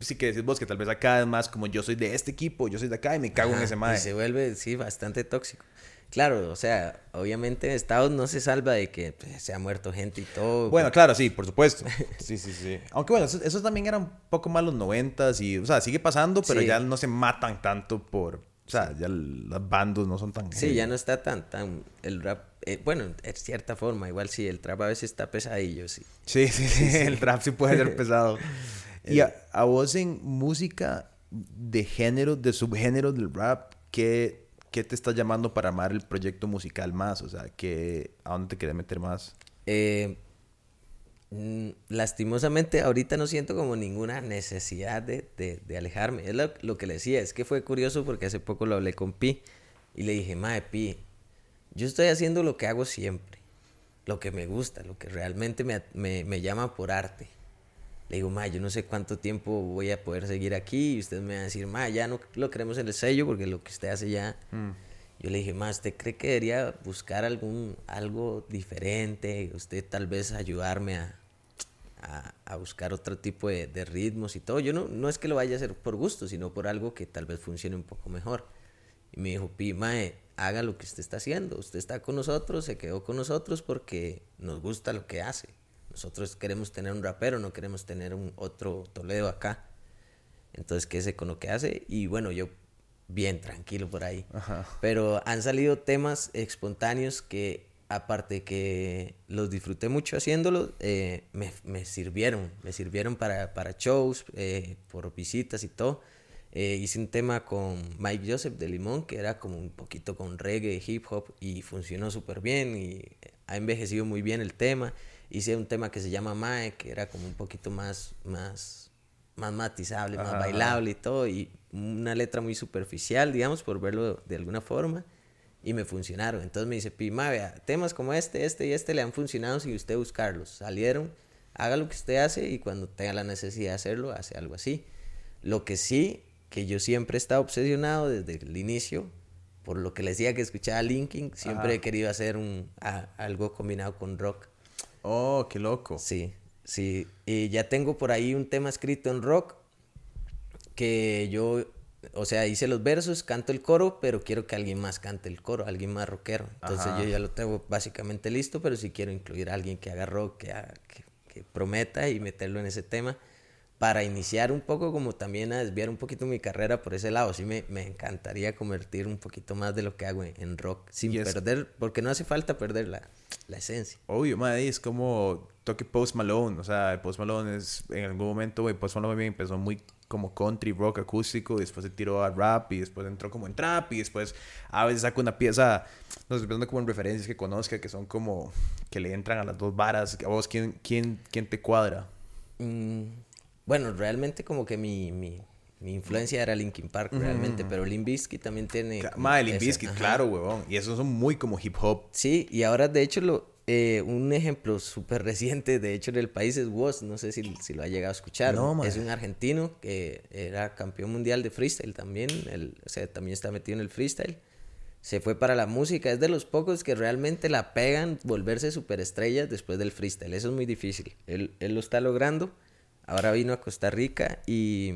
sí que decís vos que tal vez acá es más como yo soy de este equipo, yo soy de acá y me cago en ese madre. Y se vuelve, sí, bastante tóxico. Claro, o sea, obviamente Estados no se salva de que pues, se ha muerto gente y todo. Bueno, claro, sí, por supuesto. *laughs* Sí, sí, sí. Aunque bueno, eso, también era un poco más los noventas y, o sea, sigue pasando, pero ya no se matan tanto por O sea, ya los bandos no son tan... Sí, ya no está tan, tan, el rap, eh, bueno, en cierta forma, igual sí, el trap a veces está pesadillo, sí. Sí, sí, sí, el trap sí puede ser *laughs* pesado. y a, vos en música de género, de subgénero del rap, ¿qué, ¿qué te está llamando para amar el proyecto musical más? O sea, ¿qué, ¿a dónde te quieres meter más? Eh, lastimosamente ahorita no siento como ninguna necesidad de, de, alejarme. Es lo, que le decía, es que fue curioso porque hace poco lo hablé con Pi y le dije, Mae Pi, yo estoy haciendo lo que hago siempre, lo que me gusta, lo que realmente me, me, me llama por arte. Le digo, Mae, yo no sé cuánto tiempo voy a poder seguir aquí y usted me va a decir, Mae, ya no lo queremos en el sello porque lo que usted hace ya... Mm. Yo le dije, más, ¿usted cree que debería buscar algún, algo diferente? Usted tal vez ayudarme a, a, buscar otro tipo de, ritmos y todo. Yo no, no es que lo vaya a hacer por gusto, sino por algo que tal vez funcione un poco mejor. Y me dijo, Pi, mae, haga lo que usted está haciendo. Usted está con nosotros, se quedó con nosotros porque nos gusta lo que hace. Nosotros queremos tener un rapero, no queremos tener un otro Toledo acá. Entonces, quédese con lo que hace. Y bueno, yo bien tranquilo por ahí. Pero han salido temas espontáneos que aparte que los disfruté mucho haciéndolo, eh, me, me, sirvieron, me sirvieron para, para shows, eh, por visitas y todo. Eh, hice un tema con Mike Joseph de Limón, que era como un poquito con reggae, hip hop, y funcionó súper bien, y ha envejecido muy bien el tema. Hice un tema que se llama Mae, que era como un poquito más, más, más matizable, más bailable y todo, y una letra muy superficial, digamos, por verlo de alguna forma y me funcionaron. Entonces me dice, Pima, vea, temas como este, este y este le han funcionado sin usted buscarlos. Salieron, haga lo que usted hace y cuando tenga la necesidad de hacerlo, hace algo así. Lo que sí, que yo siempre he estado obsesionado desde el inicio, por lo que les decía que escuchaba Linkin, siempre he querido hacer un, algo combinado con rock. Oh, qué loco. Sí, sí. Y ya tengo por ahí un tema escrito en rock que yo o sea, hice los versos, canto el coro, pero quiero que alguien más cante el coro, alguien más rockero. Entonces yo ya lo tengo básicamente listo, pero si quiero incluir a alguien que haga rock, que, que, prometa y meterlo en ese tema para iniciar un poco como también a desviar un poquito mi carrera por ese lado. Sí me, me encantaría convertir un poquito más de lo que hago en, rock sin perder, porque no hace falta perder la, esencia. Obvio, madre, es como toque Post Malone, o sea, Post Malone es en algún momento, güey, Post Malone empezó muy como country rock acústico, y después se tiró a rap y después entró como en trap y después a veces saca una pieza, no sé, pensando como en referencias que conozca que son como que le entran a las dos varas. ¿A vos quién, quién, quién te cuadra? Mm, bueno, realmente como que mi, mi, mi influencia era Linkin Park, realmente, pero Limp Bizkit también tiene... Madre, Limp Bizkit, claro, huevón. Y esos son muy como hip hop. Sí, y ahora de hecho lo, eh, un ejemplo súper reciente, de hecho, en el país es Woz, no sé si, si lo ha llegado a escuchar. es un argentino que era campeón mundial de freestyle también, o sea, también está metido en el freestyle. Se fue para la música, es de los pocos que realmente la pegan volverse superestrellas después del freestyle. Eso es muy difícil. Él, él lo está logrando. Ahora vino a Costa Rica y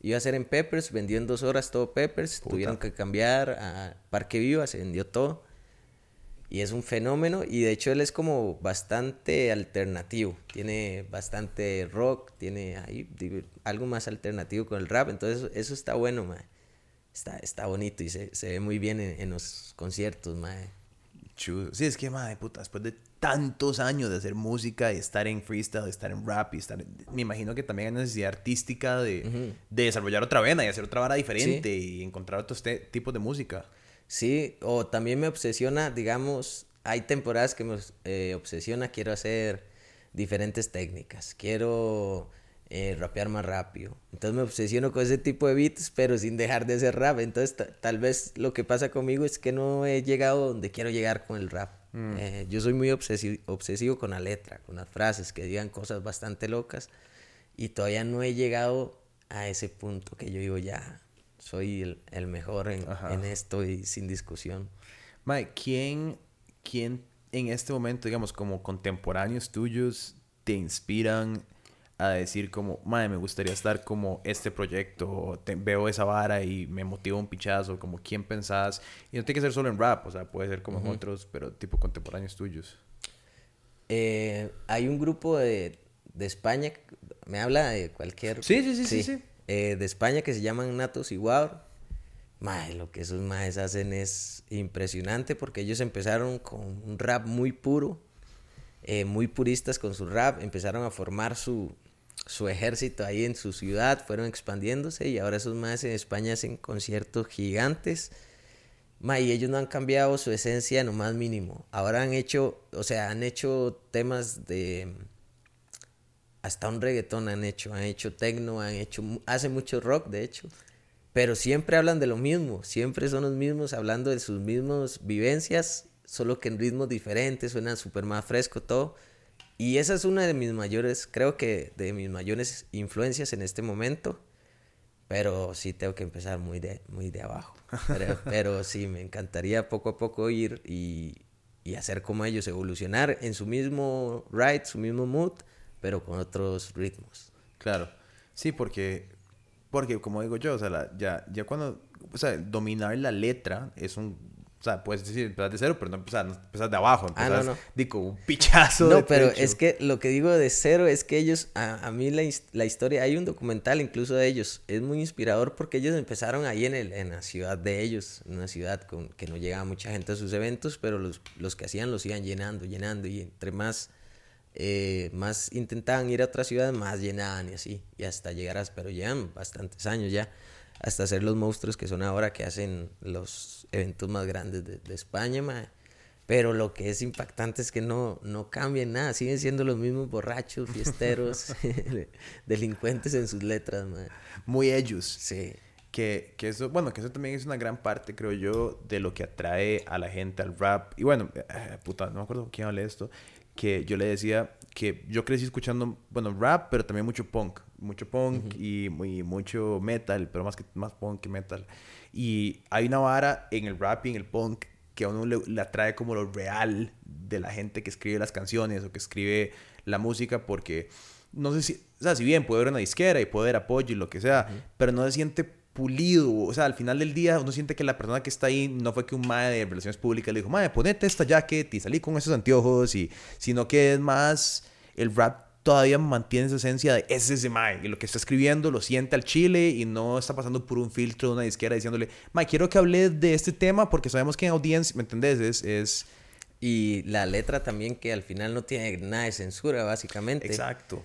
iba a ser en Peppers, vendió en dos horas todo Peppers, tuvieron que cambiar a Parque Viva, se vendió todo y es un fenómeno y de hecho él es como bastante alternativo, tiene bastante rock, tiene ahí algo más alternativo con el rap, entonces eso, está bueno, mae. Está, está bonito y se, se ve muy bien en, los conciertos, mae. Chudo. Sí, es que, mae, puta, después de tantos años de hacer música y estar en freestyle, de estar en rap y estar... Me imagino que también hay necesidad artística de, de desarrollar otra vena y hacer otra vara diferente y encontrar otros tipos de música. Sí, o también me obsesiona, digamos, hay temporadas que me eh, obsesiona, quiero hacer diferentes técnicas, quiero eh, rapear más rápido. Entonces me obsesiono con ese tipo de beats, pero sin dejar de hacer rap. Entonces tal vez lo que pasa conmigo es que no he llegado donde quiero llegar con el rap. Mm. Eh, yo soy muy obsesivo, obsesivo con la letra, con las frases que digan cosas bastante locas y todavía no he llegado a ese punto que yo digo ya soy el, mejor en, esto y sin discusión. Mike, ¿quién, ¿quién en este momento, digamos, como contemporáneos tuyos, te inspiran a decir como, madre, me gustaría estar como este proyecto, veo esa vara y me motiva un pichazo, como quién pensás, y no tiene que ser solo en rap, o sea, puede ser como en otros, pero tipo contemporáneos tuyos. Eh, hay un grupo de, de España, me habla de cualquier... Sí, sí, sí, sí, sí. Eh, de España que se llaman Natos y Mae, lo que esos maes hacen es impresionante porque ellos empezaron con un rap muy puro, eh, muy puristas con su rap, empezaron a formar su, su ejército ahí en su ciudad, fueron expandiéndose y ahora esos maes en España hacen conciertos gigantes. Mae, y ellos no han cambiado su esencia en lo más mínimo. Ahora han hecho, o sea, han hecho temas de hasta un reggaetón han hecho, han hecho techno, han hecho, hace mucho rock de hecho, pero siempre hablan de lo mismo, siempre son los mismos hablando de sus mismas vivencias, solo que en ritmos diferentes, suena súper más fresco todo. Y esa es una de mis mayores, creo que de mis mayores influencias en este momento, pero sí tengo que empezar muy de, muy de abajo. Pero, *laughs* pero sí, me encantaría poco a poco ir y, y hacer como ellos, evolucionar en su mismo ride, su mismo mood, pero con otros ritmos. Claro. Sí, porque, porque como digo yo, o sea, ya, ya cuando, o sea, dominar la letra es un, o sea, puedes decir, empezar de cero, pero no empezar, no de abajo, ah, no, no. digo, un pichazo No, de pero es que lo que digo de cero es que ellos, a, a mí la, la historia, hay un documental incluso de ellos, es muy inspirador porque ellos empezaron ahí en, el, en la ciudad de ellos, en una ciudad con, que no llegaba mucha gente a sus eventos, pero los, los que hacían los iban llenando, llenando, y entre más, eh, más intentaban ir a otras ciudades, más llenaban y así, y hasta llegar a, pero llevan bastantes años ya, hasta ser los monstruos que son ahora que hacen los eventos más grandes de, de España, mae. Pero lo que es impactante es que no, no cambian nada, siguen siendo los mismos borrachos, *laughs* fiesteros, *laughs* delincuentes en sus letras, mae. Muy ellos. Sí. Que, que eso, bueno, que eso también es una gran parte, creo yo, de lo que atrae a la gente al rap. Y bueno, eh, puta, no me acuerdo quién hablé de esto, que yo le decía que yo crecí escuchando, bueno, rap, pero también mucho punk. Mucho punk y, muy, mucho metal, pero más, que, más punk que metal. Y hay una vara en el rap y en el punk que a uno le, le atrae como lo real de la gente que escribe las canciones o que escribe la música, porque no sé si, o sea, si bien puede haber una disquera y puede haber apoyo y lo que sea, pero no se siente pulido, o sea, al final del día uno siente que la persona que está ahí no fue que un mae de relaciones públicas le dijo, mae, ponete esta jacket y salí con esos anteojos, y, sino que es más, el rap todavía mantiene esa esencia de ese es mae, y lo que está escribiendo lo siente al chile y no está pasando por un filtro de una disquera diciéndole, mae, quiero que hable de este tema porque sabemos que en audiencia, ¿me entendés? Es, es... Y la letra también que al final no tiene nada de censura, básicamente. Exacto.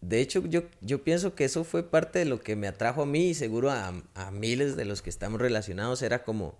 De hecho, yo, yo pienso que eso fue parte de lo que me atrajo a mí y seguro a, a miles de los que estamos relacionados. Era como,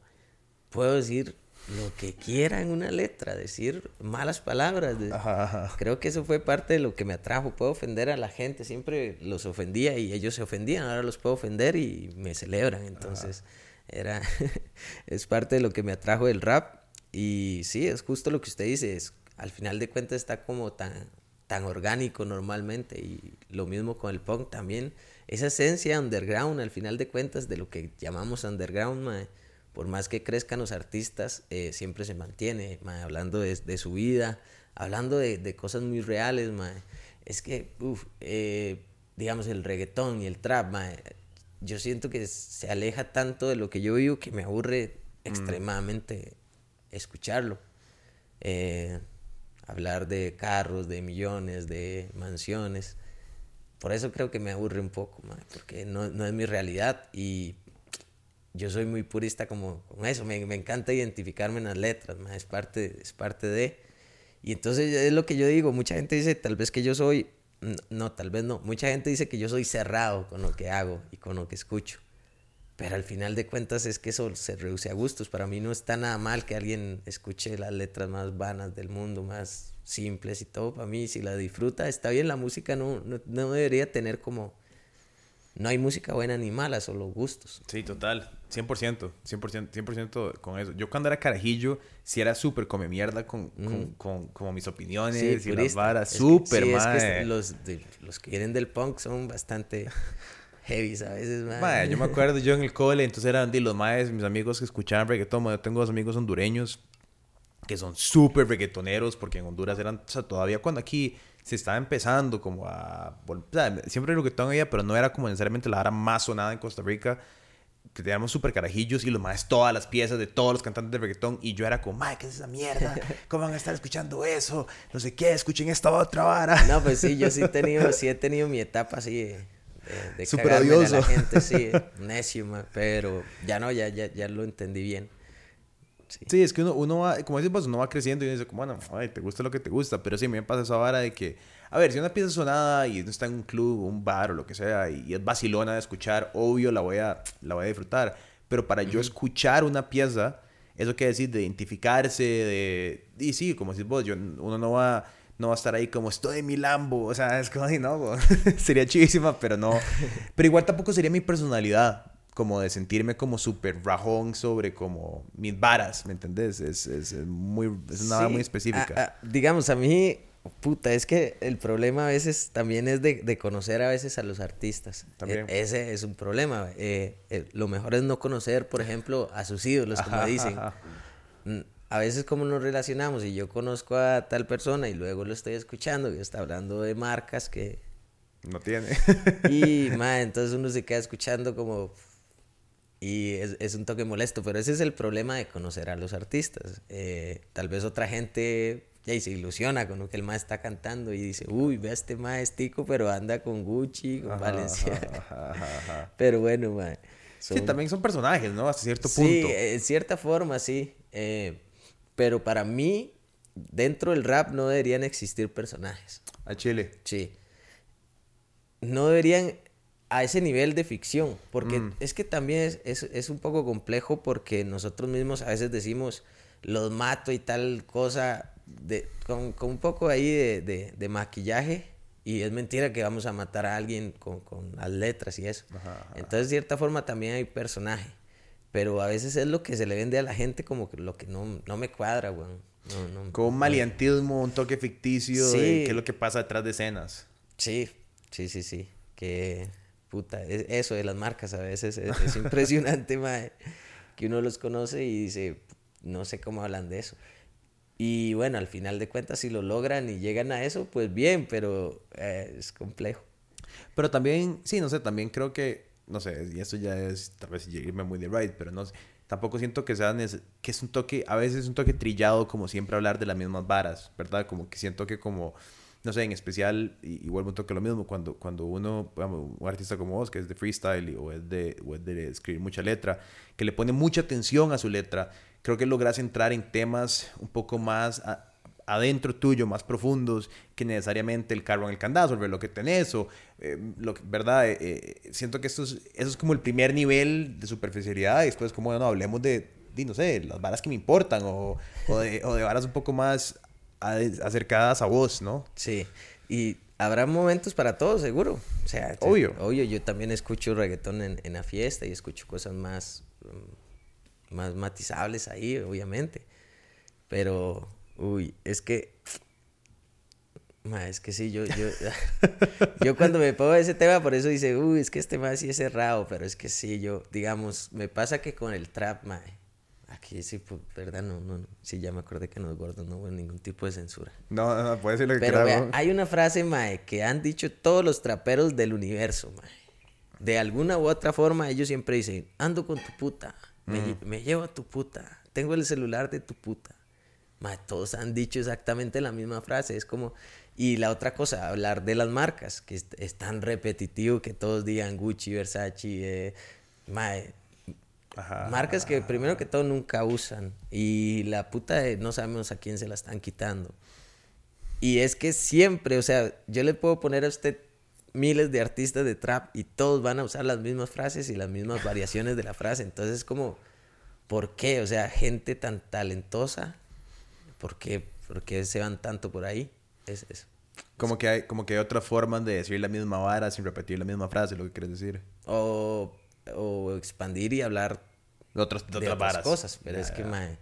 puedo decir lo que quiera en una letra, decir malas palabras. Ajá, ajá. Creo que eso fue parte de lo que me atrajo. Puedo ofender a la gente, siempre los ofendía y ellos se ofendían, ahora los puedo ofender y me celebran. Entonces, era *laughs* es parte de lo que me atrajo del rap. Y sí, es justo lo que usted dice, es, al final de cuentas está como tan, tan orgánico normalmente y lo mismo con el punk también. Esa esencia underground, al final de cuentas, de lo que llamamos underground, mae, por más que crezcan los artistas, eh, siempre se mantiene, mae, hablando de, de su vida, hablando de, de cosas muy reales, mae. Es que, uf, eh, digamos, el reggaetón y el trap, mae, yo siento que se aleja tanto de lo que yo vivo que me aburre extremadamente escucharlo. Eh, hablar de carros, de millones, de mansiones. Por eso creo que me aburre un poco, mae, porque no, no es mi realidad y yo soy muy purista como eso, me, encanta identificarme en las letras, es, parte, es parte de... Y entonces es lo que yo digo, mucha gente dice tal vez que yo soy, no, tal vez no, mucha gente dice que yo soy cerrado con lo que hago y con lo que escucho. Pero al final de cuentas es que eso se reduce a gustos. Para mí no está nada mal que alguien escuche las letras más vanas del mundo, más simples y todo. Para mí, si la disfruta, está bien. La música no, no debería tener como... No hay música buena ni mala, solo gustos. Sí, total. 100%. 100%, 100 con eso. Yo cuando era carajillo, sí era súper come mierda con, con, con- como mis opiniones y las varas. Súper, sí, es que mae. los, de- los que vienen del punk son bastante *laughs* heavy a veces, mae. Mae, yo me acuerdo yo en el cole, entonces eran de los maes, mis amigos que escuchaban reggaetón. Yo tengo dos amigos hondureños que son súper reggaetoneros, porque en Honduras eran, o sea, todavía cuando aquí se estaba empezando como a... O sea, siempre reggaetón había, pero no era como necesariamente la vara más sonada en Costa Rica. Que teníamos súper carajillos y los maes todas las piezas de todos los cantantes de reggaetón. Y yo era como, mae, ¿qué es esa mierda? *laughs* ¿Cómo van a estar escuchando eso? No sé qué, escuchen esta otra vara. No, pues sí, yo sí he tenido, sí he tenido mi etapa así de, de Súper cagarme a la gente, sí, *laughs* necio, ma, pero ya no, ya, ya, ya lo entendí bien. Sí. Sí, es que uno, uno va, como dices, pues uno va creciendo y uno dice, como, bueno, ay, te gusta lo que te gusta, pero sí, a mí me pasa esa vara de que, a ver, si una pieza sonada y uno está en un club, un bar o lo que sea, y, es vacilona de escuchar, obvio la voy a, la voy a disfrutar, pero para yo escuchar una pieza, eso quiere decir de identificarse, de, y sí, como decís vos, yo, uno no va, no va a estar ahí como, estoy en mi Lambo, o sea, es como, ay, no, *laughs* sería chivísima, pero no, *laughs* pero igual tampoco sería mi personalidad, como de sentirme como súper rajón sobre como mis varas, ¿me entendés? Es, es, es muy, es una Sí, muy específica. a- a- digamos, a mí, puta, es que el problema a veces también es de, de conocer a veces a los artistas. También. E- ese es un problema. eh, eh, lo mejor es no conocer, por ejemplo, a sus ídolos, como Ajá, dicen. ajá. Mm, A veces como nos relacionamos y yo conozco a tal persona y luego lo estoy escuchando y está hablando de marcas que... No tiene. Y, *laughs* ma, entonces uno se queda escuchando como... Y es, es un toque molesto, pero ese es el problema de conocer a los artistas. Eh, tal vez otra gente ya y se ilusiona con lo que el ma está cantando y dice, uy, ve a este ma es tico, pero anda con Gucci, con ajá. *laughs* Pero bueno, ma. Sí, son- también son personajes, ¿no? Hasta cierto punto. Sí, en cierta forma, sí. Eh, pero para mí, dentro del rap no deberían existir personajes. A Chile. Sí. No deberían a ese nivel de ficción, porque Mm. es que también es, es, es un poco complejo porque nosotros mismos a veces decimos los mato y tal cosa de, con, con un poco ahí de, de- de maquillaje y es mentira que vamos a matar a alguien con, con las letras y eso. Ajá, ajá. Entonces, de cierta forma también hay personaje, pero a veces es lo que se le vende a la gente como que lo que no, no me cuadra, weón. No, no, Con un no. maliantismo, un toque ficticio de Sí. qué es lo que pasa detrás de escenas. Sí, sí, sí, sí. Que, puta, es- eso de las marcas a veces es, es impresionante, *laughs* mae, que uno los conoce y dice, no sé cómo hablan de eso. Y bueno, al final de cuentas, si lo logran y llegan a eso, pues bien, pero eh, es complejo. Pero también, sí, no sé, también creo que, no sé, y esto ya es tal vez irme muy de right, pero no sé, tampoco siento que sea neces- que es un toque, a veces es un toque trillado como siempre hablar de las mismas varas, ¿verdad? Como que siento que como, no sé, en especial, y, vuelvo un toque lo mismo, cuando, cuando uno, un artista como vos, que es de freestyle o, es de, o es de escribir mucha letra, que le pone mucha atención a su letra, creo que logras entrar en temas un poco más... adentro tuyo, más profundos que necesariamente el carro en el candado, sobre lo que tenés o, eh, lo que- ¿verdad? Eh, eh, siento que esto es, eso es como el primer nivel de superficialidad y después como, no, hablemos de, di, no sé, las varas que me importan o, o, de, o de varas un poco más acercadas a vos, ¿no? Sí, y habrá momentos para todo, seguro. O sea, Obvio. Obvio, yo también escucho reggaetón en, en la fiesta y escucho cosas más, mm, más matizables ahí, obviamente. Pero, uy, es que... Ma, es que sí, yo, yo, *laughs* yo cuando me pongo ese tema, por eso dice, uy, es que este más sí es cerrado, pero es que sí, yo, digamos, me pasa que con el trap, ma, aquí sí, pues, verdad, no, no, no, sí, ya me acordé que en los gordos no hubo ningún tipo de censura. No, no, no, puede ser lo que Pero vea, ¿no? hay una frase, mae, que han dicho todos los traperos del universo, mae. De alguna u otra forma, ellos siempre dicen, ando con tu puta, me, lle- me llevo a tu puta, tengo el celular de tu puta. Mae, todos han dicho exactamente la misma frase, es como... Y la otra cosa, hablar de las marcas, que es, es tan repetitivo que todos digan Gucci, Versace, eh, mae, Ajá. Marcas que primero que todo nunca usan. Y la puta de no sabemos a quién se la están quitando. Y es que siempre, o sea, yo le puedo poner a usted miles de artistas de trap y todos van a usar las mismas frases y las mismas variaciones de la frase. Entonces es como, ¿por qué? O sea, gente tan talentosa, ¿por qué, por qué se van tanto por ahí? Es eso. Como que hay, como que hay otras formas de decir la misma vara sin repetir la misma frase, lo que quieres decir. O, o expandir y hablar De otras, de de otras cosas, pero es que, ya. mae,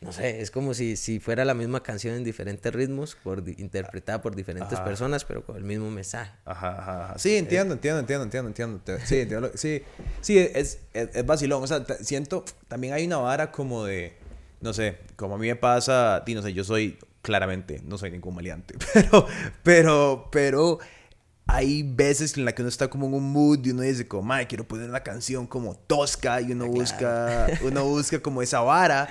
no sé, es como si, si fuera la misma canción en diferentes ritmos, por, interpretada por diferentes Ajá. personas, pero con el mismo mensaje. Ajá, ajá, ajá. Sí, entiendo, entiendo, entiendo, entiendo, entiendo. Te- Sí, entiendo. Sí, sí es, es, es vacilón. O sea, siento, también hay una vara como de, no sé, como a mí me pasa, y no sé, yo soy, claramente, no soy ningún maleante, *laughs* pero, pero, pero, hay veces en la que uno está como en un mood y uno dice como, "Mae, quiero poner una canción como tosca y uno busca, uno busca como esa vara.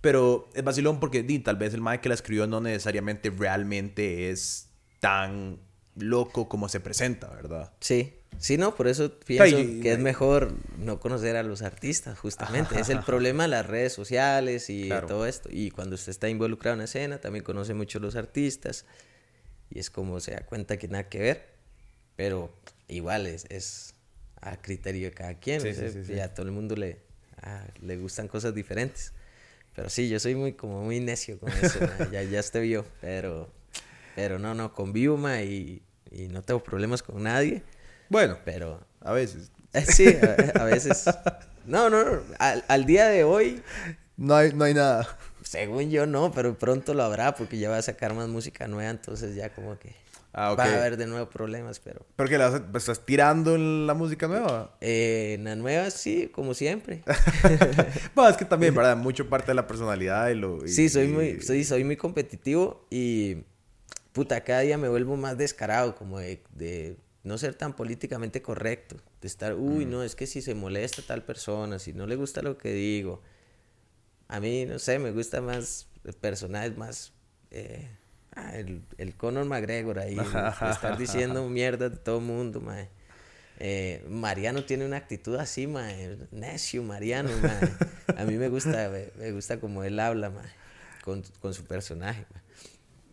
Pero es vacilón porque di, tal vez el mae que la escribió no necesariamente realmente es tan loco como se presenta, ¿verdad? Sí, Sí, no, por eso pienso que es mejor no conocer a los artistas, justamente. es el *laughs* problema de las redes sociales y todo esto. Y cuando usted está involucrado en la escena, también conoce mucho a los artistas. Y es como se da cuenta que nada que ver. Pero igual es, es a criterio de cada quien. y a todo el mundo le, le gustan cosas diferentes. Pero sí, yo soy muy como muy necio con eso. *laughs* ya, ya usted vio. Pero, pero no, no, convivo, ma, y, y no tengo problemas con nadie. Bueno, pero... A veces. Sí, a, veces. *laughs* No, no, no. Al, día de hoy... No hay, no hay nada. Según yo no, pero pronto lo habrá porque ya va a sacar más música nueva, entonces ya como que... Ah, Va a haber de nuevo problemas, pero... ¿Pero qué? ¿Estás tirando en la música nueva? Eh, en la nueva sí, como siempre. *laughs* bueno, es que también, ¿verdad? *laughs* Mucho parte de la personalidad y lo... sí, soy muy, soy, soy muy competitivo y... Puta, cada día me vuelvo más descarado, como de no ser tan políticamente correcto, de estar, uy, no, es que si se molesta tal persona, si no le gusta lo que digo, a mí, no sé, me gusta más personajes más, eh, ah, el, el, Conor McGregor ahí, estar diciendo mierda de todo el mundo, mae. Eh, Mariano tiene una actitud así, mae, necio Mariano, *laughs* mae. A mí me gusta, me, gusta como él habla, mae, con, con su personaje, mae.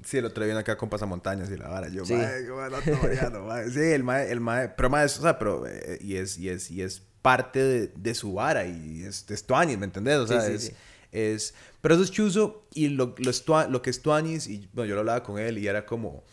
Sí, el otro día vino acá con pasamontañas y la vara. Yo, sí. mae, mae. Sí, el mae, el mae, pero mae, o sea, pero, eh, y es, y es, y es parte de, de su vara y es, es tuanis, ¿me entendés? O sea, sí, es, es, pero eso es chuzo y lo, lo, lo que es tuanis, y bueno, yo lo hablaba con él y era como,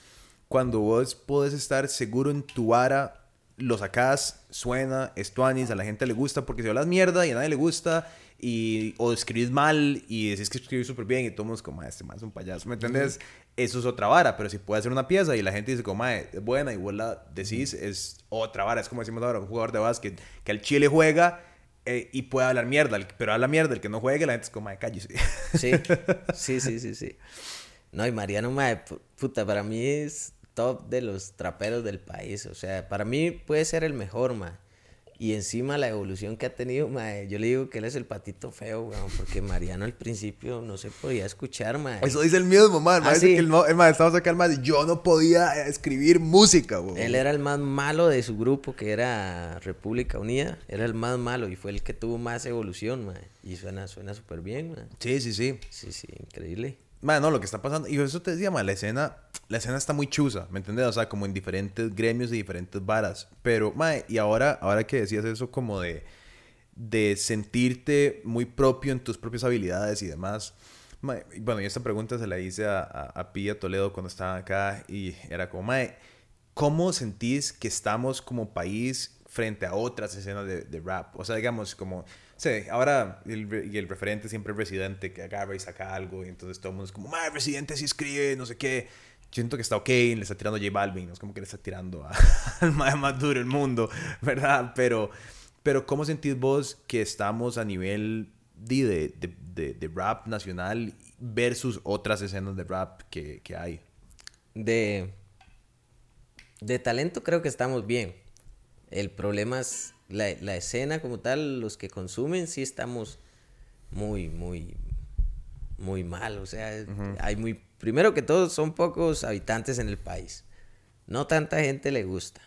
cuando vos podés estar seguro en tu vara, lo sacás, suena, es tuanis, a la gente le gusta, porque si hablas mierda y a nadie le gusta, y, o escribís mal y decís que escribís súper bien y todo mundo es como, este más es un payaso, ¿me entendés? Eso es otra vara, pero si puede hacer una pieza y la gente dice como, es buena y vos la decís, es otra vara, es como decimos ahora, un jugador de básquet que al Chile juega eh, y puede hablar mierda, pero habla mierda, el que no juegue, la gente es como, mae, cállese. *laughs* Sí, *laughs* sí, sí, sí, sí. No, y Mariano, mae, puta, para mí es top de los traperos del país, o sea, para mí puede ser el mejor, mae. Y encima la evolución que ha tenido, mae, yo le digo que él es el patito feo, weón, porque Mariano al principio no se podía escuchar, mae. Eso dice el mismo, mae. Ah, que el, el mae estaba sacando más, yo no podía escribir música, weón. Él era el más malo de su grupo, que era República Unida, era el más malo y fue el que tuvo más evolución, mae. Y suena suena súper bien, mae. Sí, sí, sí. Sí, sí, increíble. Mae, no, lo que está pasando, y eso te decía, mae, la escena la escena está muy chusa, ¿me entiendes? O sea, como en diferentes gremios y diferentes varas. Pero, mae, y ahora, ahora que decías eso como de, de sentirte muy propio en tus propias habilidades y demás. Mae, bueno, y esta pregunta se la hice a, a, Pía Toledo cuando estaba acá y era como, mae, ¿cómo sentís que estamos como país frente a otras escenas de, de rap? O sea, digamos, como... Sí, ahora el, y el referente siempre es Residente que agarra y saca algo y entonces todo el mundo es como, mae, Residente sí escribe, no sé qué siento que está ok, le está tirando a J Balvin, no es como que le está tirando *laughs* al más, duro del mundo, ¿verdad? Pero, pero ¿cómo sentís vos que estamos a nivel de, de, de, rap nacional versus otras escenas de rap que, que hay? De, de talento creo que estamos bien. El problema es la, la escena como tal, los que consumen sí estamos muy, muy, muy mal. O sea, hay muy Primero que todo, son pocos habitantes en el país. No tanta gente le gusta.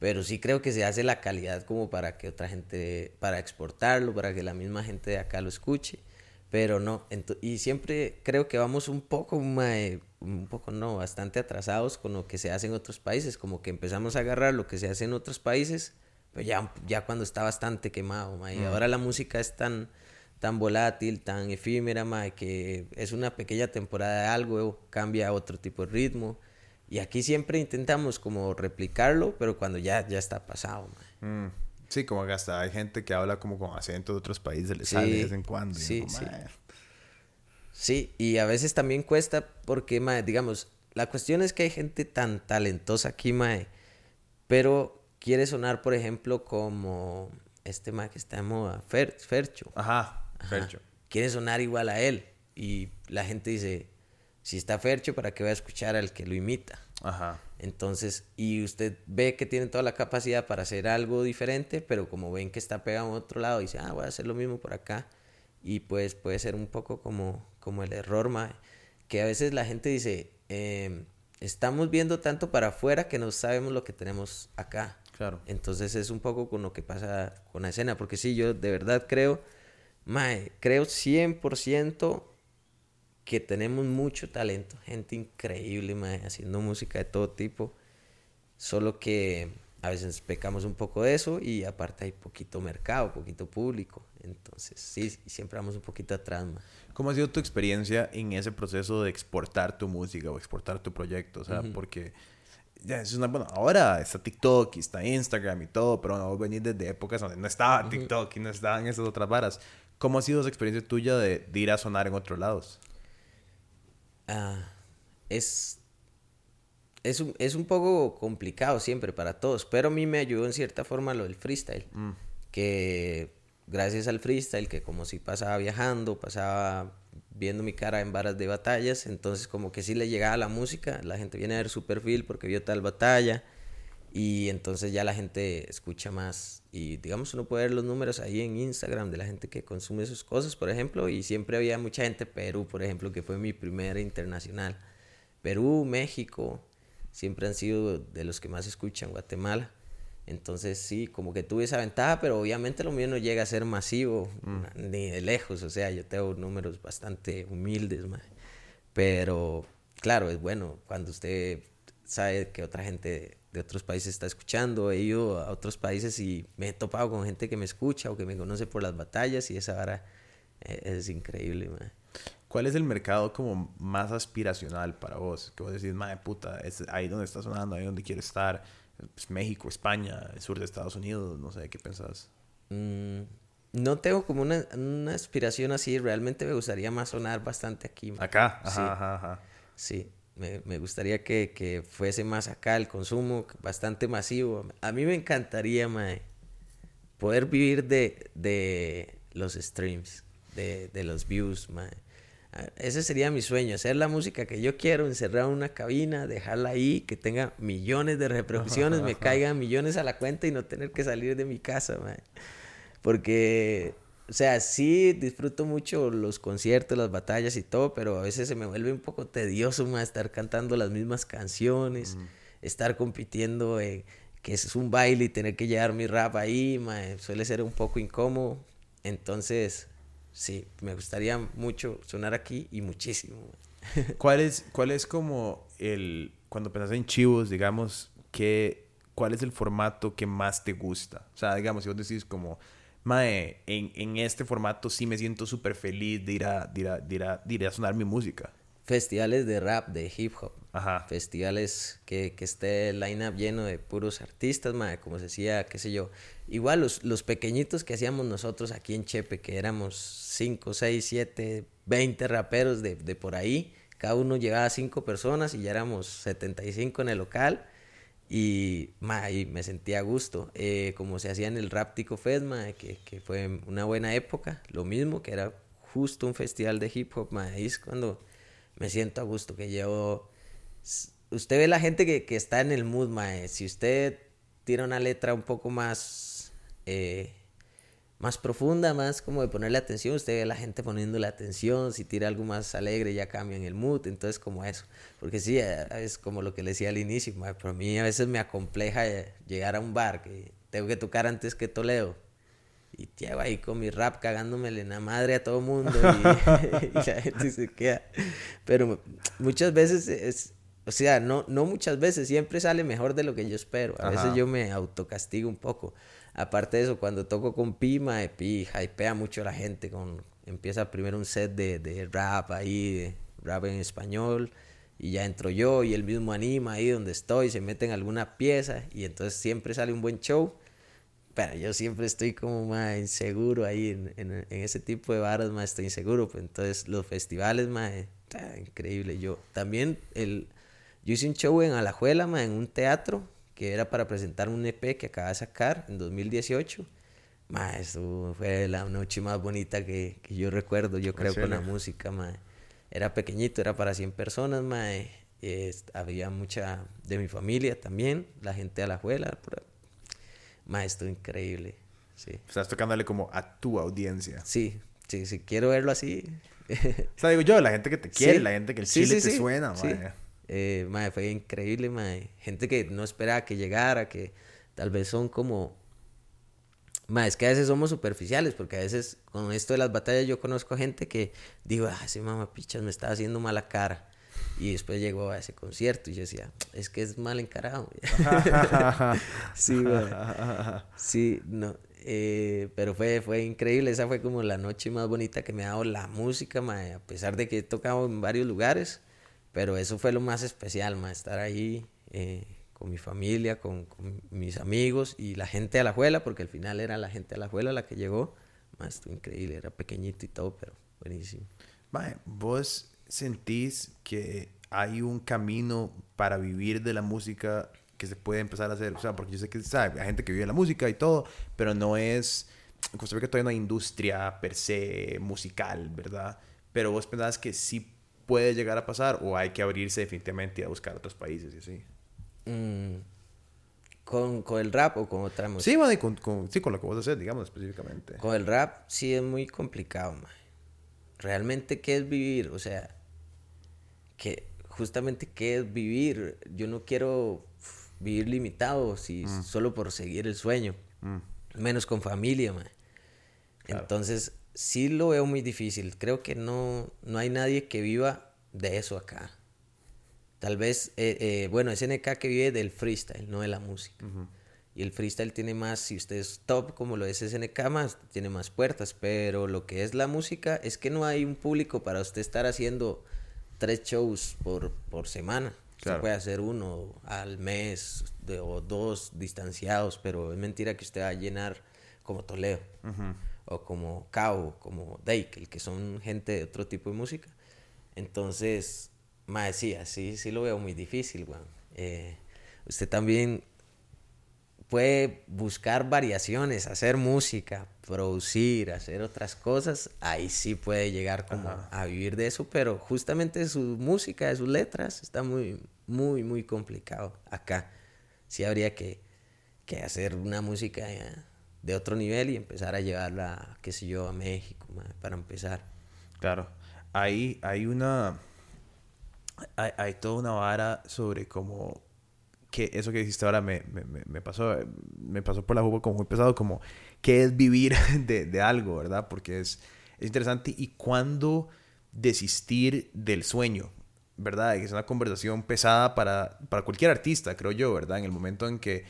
Pero sí creo que se hace la calidad como para que otra gente, para exportarlo, para que la misma gente de acá lo escuche. Pero no, y siempre creo que vamos un poco, un poco no, bastante atrasados con lo que se hace en otros países. Como que empezamos a agarrar lo que se hace en otros países, pero ya, ya cuando está bastante quemado. Y ahora la música es tan tan volátil, tan efímera, mae, que es una pequeña temporada de algo, cambia a otro tipo de ritmo. Y aquí siempre intentamos como replicarlo, pero cuando ya, ya está pasado, mm. Sí, como que hasta hay gente que habla como con acento de otros países, le sale de vez en cuando. Sí, sí. Sí, y a veces también cuesta porque, mae, digamos, la cuestión es que hay gente tan talentosa aquí, mae, pero quiere sonar, por ejemplo, como este mae que está en moda, Fercho. Ajá. Quiere sonar igual a él. Y la gente dice, si está Fercho, ¿para qué va a escuchar al que lo imita? Ajá. Entonces, y usted ve que tiene toda la capacidad para hacer algo diferente, pero como ven que está pegado en otro lado, dice, ah, voy a hacer lo mismo por acá. Y pues puede ser un poco como, como el error, que a veces la gente dice, em, estamos viendo tanto para afuera que no sabemos lo que tenemos acá. Claro. Entonces es un poco con lo que pasa con la escena, porque sí, yo de verdad creo, mae, creo 100% que tenemos mucho talento, gente increíble, mae, haciendo música de todo tipo, solo que a veces pecamos un poco de eso y aparte hay poquito mercado, poquito público, entonces sí, siempre vamos un poquito atrás, mae. ¿Cómo ha sido tu experiencia en ese proceso de exportar tu música o exportar tu proyecto? O sea, porque ya es una, bueno, ahora está TikTok y está Instagram y todo, pero no venir desde épocas donde no estaba TikTok y no estaban esas otras varas. ¿Cómo ha sido esa experiencia tuya de, de ir a sonar en otros lados? Ah, es, es, un, es un poco complicado siempre para todos, pero a mí me ayudó en cierta forma lo del freestyle. Mm. Que gracias al freestyle, que como si pasaba viajando, pasaba viendo mi cara en varas de batallas, entonces como que sí le llegaba la música, la gente viene a ver su perfil porque vio tal batalla y entonces ya la gente escucha más y digamos uno puede ver los números ahí en Instagram de la gente que consume sus cosas, por ejemplo, y siempre había mucha gente Perú, por ejemplo, que fue mi primera internacional. Perú, México, siempre han sido de los que más escuchan, Guatemala. Entonces sí, como que tuve esa ventaja, pero obviamente lo mío no llega a ser masivo, ni de lejos, o sea, yo tengo números bastante humildes, mae. pero claro, es bueno cuando usted sabe que otra gente de otros países está escuchando, he ido a otros países y me he topado con gente que me escucha o que me conoce por las batallas y esa vara eh, es increíble, mae. ¿Cuál es el mercado como más aspiracional para vos? Que vos decís, madre puta, es ahí donde está sonando, ahí donde quiero estar pues, México, España, el sur de Estados Unidos, no sé, ¿qué pensás? Mm, no tengo como una, una, aspiración así, realmente me gustaría más sonar bastante aquí. Acá, ajá, sí. ajá, ajá. Sí, me, me gustaría que, que, fuese más acá el consumo, bastante masivo. A mí me encantaría, mae, poder vivir de, de los streams, de, de los views, mae. Ese sería mi sueño, hacer la música que yo quiero, encerrar una cabina, dejarla ahí, que tenga millones de reproducciones, me *laughs* caigan millones a la cuenta y no tener que salir de mi casa, man. Porque, o sea, sí disfruto mucho los conciertos, las batallas y todo, pero a veces se me vuelve un poco tedioso, man, estar cantando las mismas canciones, mm. estar compitiendo, eh, que es un baile y tener que llevar mi rap ahí, man, suele ser un poco incómodo. Entonces, sí, me gustaría mucho sonar aquí y muchísimo. *laughs* ¿Cuál es, cuál es como el, cuando pensás en chivos, digamos, que, cuál es el formato que más te gusta? O sea, digamos, si vos decís como, mae, en, en este formato sí me siento súper feliz de ir, a, de, ir a, ir a, de ir a sonar mi música. Festivales de rap, de hip hop. Ajá. Festivales que, que esté el line-up lleno de puros artistas, mae, como se decía, qué sé yo. Igual los, los pequeñitos que hacíamos nosotros aquí en Chepe, que éramos 5, 6, 7, 20 raperos de, de por ahí. Cada uno llegaba a 5 personas y ya éramos 75 en el local. Y, ma, y me sentía a gusto. Eh, como se hacía en el Rap Tico Fest, ma, que, que fue una buena época. Lo mismo, que era justo un festival de hip hop, ma. Ahí es cuando me siento a gusto, que llevo... Usted ve la gente que, que está en el mood, ma. Si usted tira una letra un poco más... Eh, más profunda, más como de ponerle atención. Usted ve a la gente poniéndole atención. Si tira algo más alegre, ya cambian el mood. Entonces, como eso. Porque sí, es como lo que le decía al inicio. Para mí, a veces me acompleja llegar a un bar que tengo que tocar antes que Toledo. Y llego ahí con mi rap cagándomele en la madre a todo mundo. Y, *laughs* *laughs* y la gente se queda. Pero muchas veces es. O sea, no, no muchas veces, siempre sale mejor de lo que yo espero. A Ajá. veces yo me autocastigo un poco. Aparte de eso, cuando toco con Pima, Pi hypea mucho a la gente. Con, empieza primero un set de, de rap ahí, de rap en español. Y ya entro yo y él mismo anima ahí donde estoy, se mete en alguna pieza y entonces siempre sale un buen show. Pero yo siempre estoy como más inseguro ahí en, en, en ese tipo de varas, más estoy inseguro. Pues entonces los festivales, más increíble. Yo también, el, yo hice un show en Alajuela, ma, en un teatro que era para presentar un EP que acaba de sacar en 2018. Ma, eso fue la noche más bonita que, que yo recuerdo, yo creo, con la música, ma. Era pequeñito, era para 100 personas, ma. Eh, había mucha de mi familia también, la gente de la abuela. Ma, esto increíble, sí. Estás tocándole como a tu audiencia. Sí, sí, sí, quiero verlo así. o sea, digo yo, la gente que te quiere, sí. la gente que el chile te suena, sí. ma. Eh, mae, fue increíble, mae. Gente que no esperaba que llegara, que tal vez son como... Ma, es que a veces somos superficiales, porque a veces con esto de las batallas yo conozco gente que digo, ah, ese mamá pichas me está haciendo mala cara. Y después llegó a ese concierto y yo decía, es que es mal encarado. *laughs* sí, Sí, no. Eh, pero fue, fue increíble, esa fue como la noche más bonita que me ha dado la música, a pesar de que he tocado en varios lugares, pero eso fue lo más especial, ma, estar ahí eh, con mi familia, con, mis amigos y la gente de la juela, porque al final era la gente de la juela la que llegó, más estuvo increíble, era pequeñito y todo, pero buenísimo. vos sentís que hay un camino para vivir de la música que se puede empezar a hacer? O sea, porque yo sé que ¿sabe? hay gente que vive la música y todo, pero no es... Costa Rica todavía no hay industria per se musical, ¿verdad? Pero vos pensás que sí puede llegar a pasar o hay que abrirse definitivamente y a buscar otros países y así. Mm, ¿Con, ¿Con, el rap o con otra música? Sí, bueno, con, sí, con lo que vos haces, digamos, específicamente. Con el rap sí es muy complicado, man. Realmente, ¿qué es vivir? O sea, que justamente qué es vivir. Yo no quiero vivir limitado si mm. solo por seguir el sueño. Mm. Menos con familia, man. Entonces, sí lo veo muy difícil. Creo que no, no hay nadie que viva de eso acá. Tal vez, eh, eh, bueno, es NK que vive del freestyle, no de la música. Y el freestyle tiene más, si usted es top como lo es SNK, más, tiene más puertas. Pero lo que es la música es que no hay un público para usted estar haciendo tres shows por, por semana. Se puede hacer uno al mes o dos distanciados, pero es mentira que usted va a llenar como Toledo o como Cabo, como Dake, que son gente de otro tipo de música. Entonces, más decía, sí, sí lo veo muy difícil, eh, usted también puede buscar variaciones, hacer música, producir, hacer otras cosas, ahí sí puede llegar como a vivir de eso, pero justamente su música, de sus letras, está muy, muy, muy complicado acá. Sí habría que, que hacer una música eh, de otro nivel y empezar a llevarla, qué sé yo, a México, para empezar. Claro, ahí hay una, hay, hay toda una vara sobre cómo eso que dijiste ahora me, me, me, pasó, me pasó por la jugo como muy pesado, como qué es vivir *laughs* de, de algo, ¿verdad? Porque es, es, interesante y cuándo desistir del sueño, ¿verdad? Es una conversación pesada para, para cualquier artista, creo yo, ¿verdad? En el momento en que,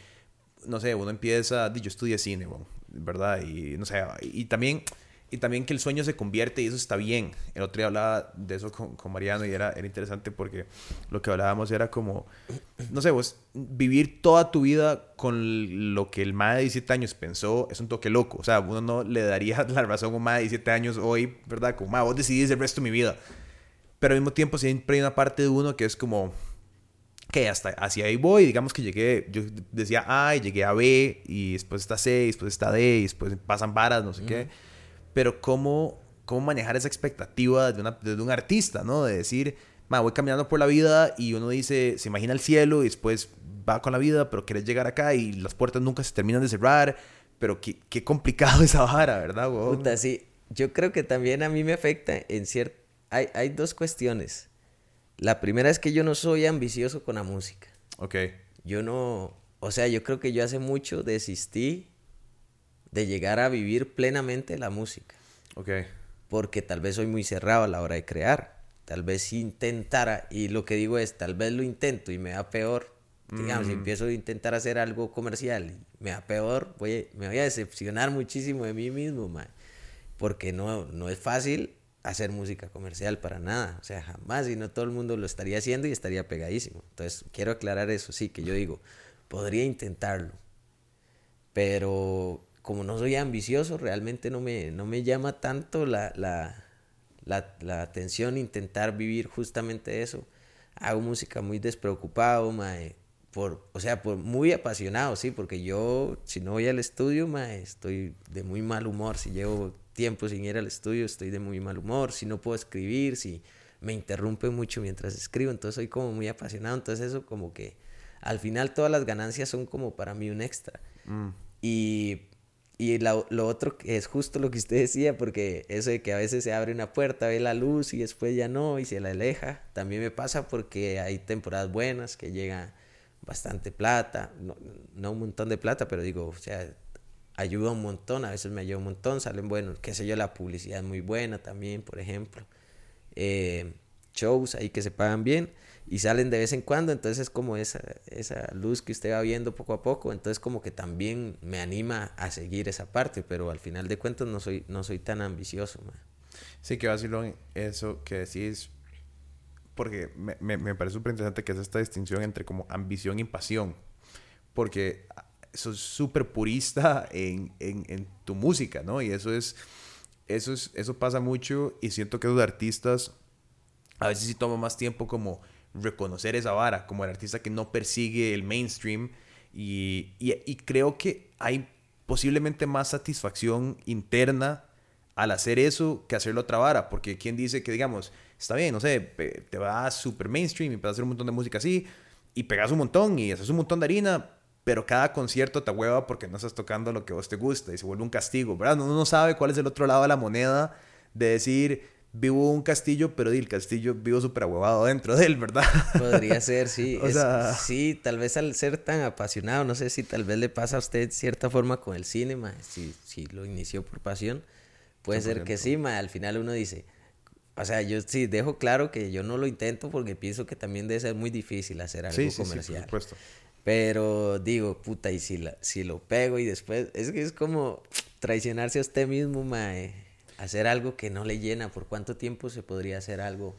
no sé, uno empieza, yo estudié cine, ¿verdad? Y no sé, y también y también que el sueño se convierte y eso está bien. El otro día hablaba de eso con, con Mariano y era, era interesante porque lo que hablábamos era como, no sé, vos vivir toda tu vida con lo que el más de 17 años pensó es un toque loco. O sea, uno no le daría *laughs* la razón a un más de 17 años hoy, ¿verdad? Como, más vos decidís el resto de mi vida. Pero al mismo tiempo siempre hay una parte de uno que es como, que hasta hacia ahí voy, digamos que llegué, yo decía A y llegué a B y después está C y después está D y después pasan varas, no sé qué pero cómo, cómo manejar esa expectativa de, una, de un artista, ¿no? De decir, voy caminando por la vida y uno dice, se imagina el cielo y después va con la vida, pero quieres llegar acá y las puertas nunca se terminan de cerrar, pero qué, qué complicado *laughs* esa vara, ¿verdad, Puta, sí. Yo creo que también a mí me afecta en cierto... Hay, hay dos cuestiones. La primera es que yo no soy ambicioso con la música. Ok. Yo no... O sea, yo creo que yo hace mucho desistí de llegar a vivir plenamente la música. Ok. Porque tal vez soy muy cerrado a la hora de crear. Tal vez si intentara, y lo que digo es, tal vez lo intento y me da peor. Digamos, si mm. empiezo a intentar hacer algo comercial y me da peor, voy, me voy a decepcionar muchísimo de mí mismo, man. Porque no, no es fácil hacer música comercial para nada. O sea, jamás, y no todo el mundo lo estaría haciendo y estaría pegadísimo. Entonces, quiero aclarar eso, sí, que yo digo, podría intentarlo. Pero como no soy ambicioso, realmente no me, no me llama tanto la, la, la, atención intentar vivir justamente eso. Hago música muy despreocupado, por, o sea, por muy apasionado, sí, porque yo, si no voy al estudio, estoy de muy mal humor. Si llevo tiempo sin ir al estudio, estoy de muy mal humor. Si no puedo escribir, si me interrumpe mucho mientras escribo, entonces soy como muy apasionado. Entonces eso como que al final todas las ganancias son como para mí un extra. Mm. Y y lo, lo, otro es justo lo que usted decía, porque eso de que a veces se abre una puerta, ve la luz y después ya no y se la aleja, también me pasa porque hay temporadas buenas que llega bastante plata, no, no un montón de plata, pero digo, o sea, ayuda un montón, a veces me ayuda un montón, salen buenos, qué sé yo, la publicidad es muy buena también, por ejemplo. Eh, shows ahí que se pagan bien y salen de vez en cuando, entonces es como esa, esa luz que usted va viendo poco a poco, entonces como que también me anima a seguir esa parte, pero al final de cuentas no soy, no soy tan ambicioso. Sí, que vacilón eso que decís, porque me, me, me parece súper interesante que es esta distinción entre como ambición y pasión, porque sos súper purista en, en, en, tu música, ¿no? Y eso es, eso es, eso pasa mucho y siento que los artistas a veces sí toma más tiempo como reconocer esa vara, como el artista que no persigue el mainstream y, y, creo que hay posiblemente más satisfacción interna al hacer eso que hacerlo otra vara, porque quien dice que digamos, está bien, no sé, te vas super mainstream y puedes hacer un montón de música así y pegas un montón y haces un montón de harina, pero cada concierto te hueva porque no estás tocando lo que vos te gusta y se vuelve un castigo, ¿verdad? Uno no sabe cuál es el otro lado de la moneda de decir, vivo un castillo, pero el castillo vivo súper ahuevado dentro de él, ¿verdad? *laughs* Podría ser, sí. o sea... Sí, tal vez al ser tan apasionado, no sé si tal vez le pasa a usted cierta forma con el cine, si, si lo inició por pasión, puede ser que sí, ma, al final uno dice, o sea, yo sí dejo claro que yo no lo intento porque pienso que también debe ser muy difícil hacer algo sí, sí, comercial. Sí, por supuesto. Pero digo, puta, y si, la, si lo pego y después, es que es como traicionarse a usted mismo, mae. Hacer algo que no le llena. ¿Por cuánto tiempo se podría hacer algo?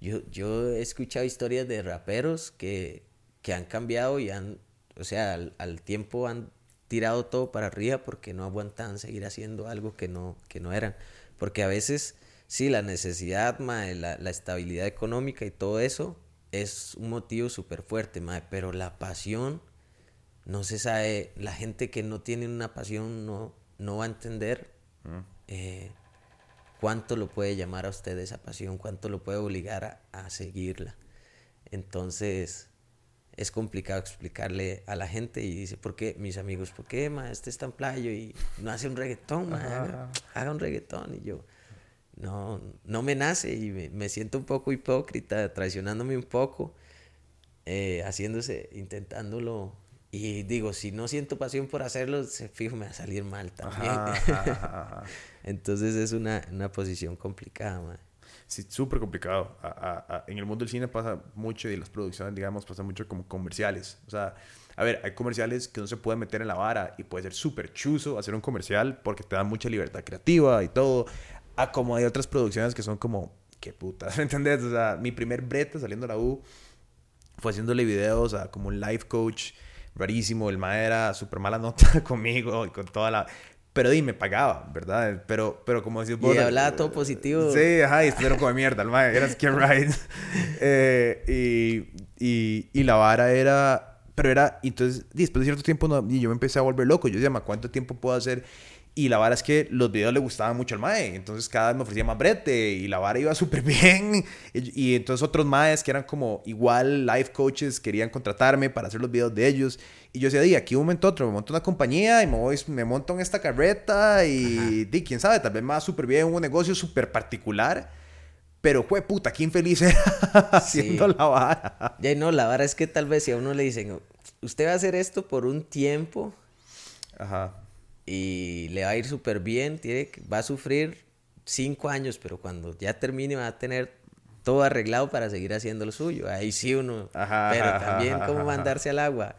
Yo, yo he escuchado historias de raperos que, que han cambiado y han, o sea, al, al, tiempo han tirado todo para arriba porque no aguantan seguir haciendo algo que no, que no eran. Porque a veces, sí, la necesidad, mae, la, la estabilidad económica y todo eso es un motivo súper fuerte, mae, pero la pasión, no se sabe, la gente que no tiene una pasión no, no va a entender mm. eh, cuánto lo puede llamar a usted esa pasión, cuánto lo puede obligar a, a seguirla. Entonces, es complicado explicarle a la gente y dice, ¿por qué? Mis amigos, ¿por qué, ma? Este está en playo y no hace un reggaetón, ma, haga, haga un reggaetón. Y yo, no, no me nace y me, me, siento un poco hipócrita, traicionándome un poco, eh, haciéndose, intentándolo. Y digo, si no siento pasión por hacerlo, se fijo, me va a salir mal también. *laughs* Ajá, ajá. Entonces es una, una posición complicada, man. Sí, súper complicado. A, a, en el mundo del cine pasa mucho y las producciones, digamos, pasa mucho como comerciales. O sea, a ver, hay comerciales que no se pueden meter en la vara y puede ser súper chuzo hacer un comercial porque te da mucha libertad creativa y todo a como hay otras producciones que son como, qué puta, *laughs* ¿me entendés? O sea, mi primer brete saliendo de la U fue haciéndole videos a como un life coach rarísimo, el ma era súper mala nota *laughs* conmigo y con toda la... Pero di, me pagaba, ¿verdad? Pero, pero como decís vos... Y hablaba todo positivo. Sí, ajá, y estuvieron como mierda, el ma era skin *laughs* right. eh, y, y, y la vara era... Pero era... Entonces, después de cierto tiempo, no, y yo me empecé a volver loco. Yo decía, ¿cuánto tiempo puedo hacer y la vara es que los videos le gustaban mucho al mae. Entonces cada vez me ofrecía más brete. Y la vara iba *laughs* súper bien. Y, y, entonces otros maes que eran como igual life coaches querían contratarme para hacer los videos de ellos. Y yo decía, di, aquí un momento otro, me monto una compañía y me, voy, me monto en esta carreta. Y di, quién sabe, tal vez me va súper bien un negocio súper particular. Pero, fue puta, qué infeliz era *laughs* haciendo sí. la vara. Ya no, la vara es que tal vez si a uno le dicen, usted va a hacer esto por un tiempo. Ajá y le va a ir súper bien, tiene, va a sufrir cinco años, pero cuando ya termine va a tener todo arreglado para seguir haciendo lo suyo. Ahí sí uno, ajá, pero también ajá, cómo mandarse al agua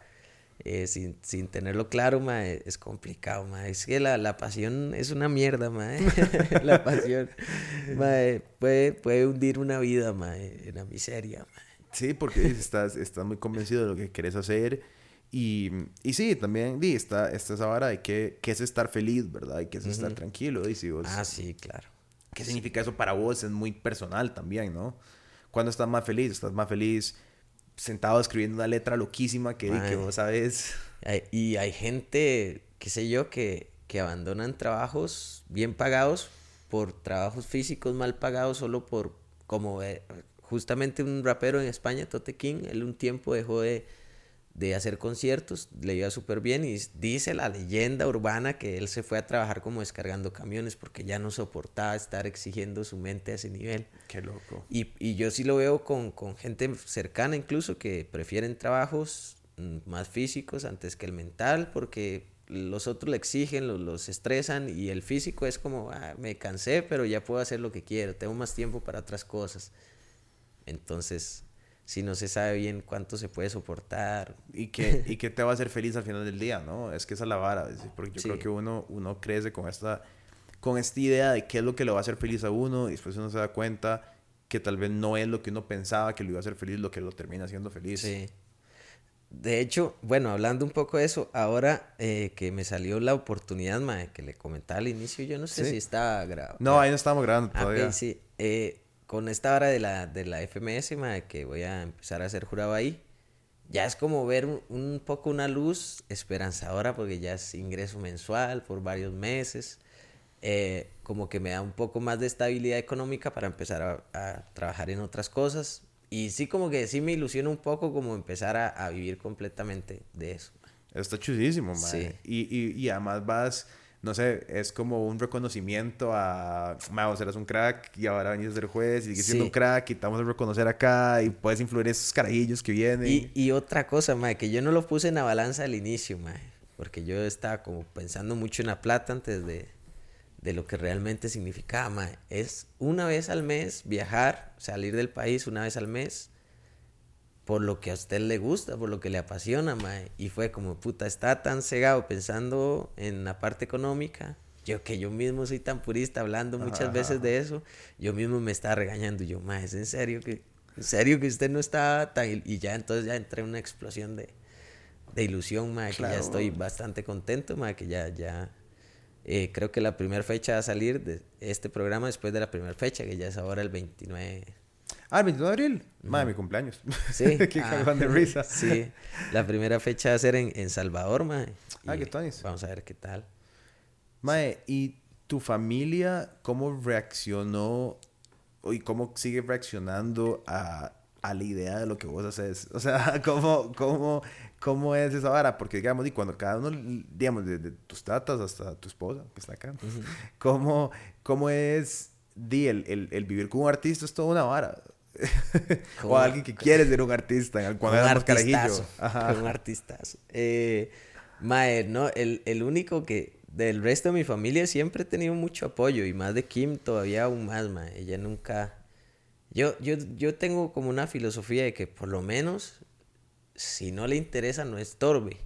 eh, sin, sin, tenerlo claro, ma, es complicado, ma. Es que la, la pasión es una mierda, ma. *laughs* la pasión ma, puede, puede hundir una vida, ma, en la miseria, ma. Sí, porque estás, estás muy convencido de lo que quieres hacer y, y sí, también di, está, está esa vara de que, que es estar feliz, ¿verdad? Y que es uh -huh. estar tranquilo. Y si vos, ah, sí, claro. ¿Qué significa eso para vos? Es muy personal también, ¿no? Cuando estás más feliz, estás más feliz sentado escribiendo una letra loquísima que, que vos sabes. Y hay gente, qué sé yo, que, que abandonan trabajos bien pagados por trabajos físicos mal pagados solo por, como eh, justamente un rapero en España, Tote King, él un tiempo dejó de de hacer conciertos, le iba súper bien y dice la leyenda urbana que él se fue a trabajar como descargando camiones porque ya no soportaba estar exigiendo su mente a ese nivel. Qué loco. Y, y yo sí lo veo con, con, gente cercana incluso que prefieren trabajos mm, más físicos antes que el mental, porque los otros le exigen, los, los estresan y el físico es como, ah, me cansé, pero ya puedo hacer lo que quiero, tengo más tiempo para otras cosas. Entonces, si no se sabe bien cuánto se puede soportar. Y que, *laughs* y que te va a hacer feliz al final del día, ¿no? Es que esa es la vara, porque yo creo que uno, uno crece con esta, con esta idea de qué es lo que le va a hacer feliz a uno y después uno se da cuenta que tal vez no es lo que uno pensaba que lo iba a hacer feliz, lo que lo termina haciendo feliz. Sí. De hecho, bueno, hablando un poco de eso, ahora eh, que me salió la oportunidad, mae, que le comentaba al inicio, yo no sé si estaba grabando. No, ahí no estábamos grabando Ah, todavía. ok, sí. Eh, con esta hora de la, de la FMS, mae, que voy a empezar a ser jurado ahí, ya es como ver un, un poco una luz esperanzadora, porque ya es ingreso mensual por varios meses. Eh, como que me da un poco más de estabilidad económica para empezar a, a trabajar en otras cosas. Y sí, como que sí me ilusiona un poco como empezar a, a vivir completamente de eso. Está chudísimo, man. Sí. Y, y, y además vas, no sé, es como un reconocimiento a, man, vos eras un crack y ahora venís a ser juez y sigues siendo un crack y te vamos a reconocer acá y puedes influir en esos carajillos que vienen. Y, y otra cosa, mae, que yo no lo puse en la balanza al inicio, mae, porque yo estaba como pensando mucho en la plata antes de, de lo que realmente significaba, mae. Es una vez al mes viajar, salir del país una vez al mes, por lo que a usted le gusta, por lo que le apasiona, mae. Y fue como, puta, está tan cegado pensando en la parte económica. Yo que yo mismo soy tan purista hablando muchas Ajá, veces de eso, yo mismo me estaba regañando. Yo, mae, ¿es en serio que, en serio que usted no está tan... Y ya entonces ya entré en una explosión de, de ilusión, mae, que ya estoy bastante contento, mae, que ya, ya... eh, creo que la primera fecha va a salir de este programa después de la primera fecha, que ya es ahora el 29 Ah, el 29 de abril. Madre, mi cumpleaños. Sí. *laughs* Qué ah, de *laughs* risa. Sí. La primera fecha va a ser en, en Salvador, mae. Ah, qué tuanis. Vamos a ver qué tal. Mae, ¿y tu familia cómo reaccionó y cómo sigue reaccionando a, a la idea de lo que vos haces? O sea, *laughs* ¿cómo, cómo, cómo es esa vara? Porque, digamos, y cuando cada uno, digamos, desde tus tatas hasta tu esposa, que está acá, ¿cómo, cómo es, di, el, el, el vivir con un artista es toda una vara? *laughs* o Como- alguien que quiere ser un artista cuando un éramos carajillo. Ajá. Un artistazo. Eh, mae, no, el, el único que del resto de mi familia siempre he tenido mucho apoyo y más de Kim todavía aún más, mae. Ella nunca... Yo, yo, yo tengo como una filosofía de que por lo menos si no le interesa no estorbe.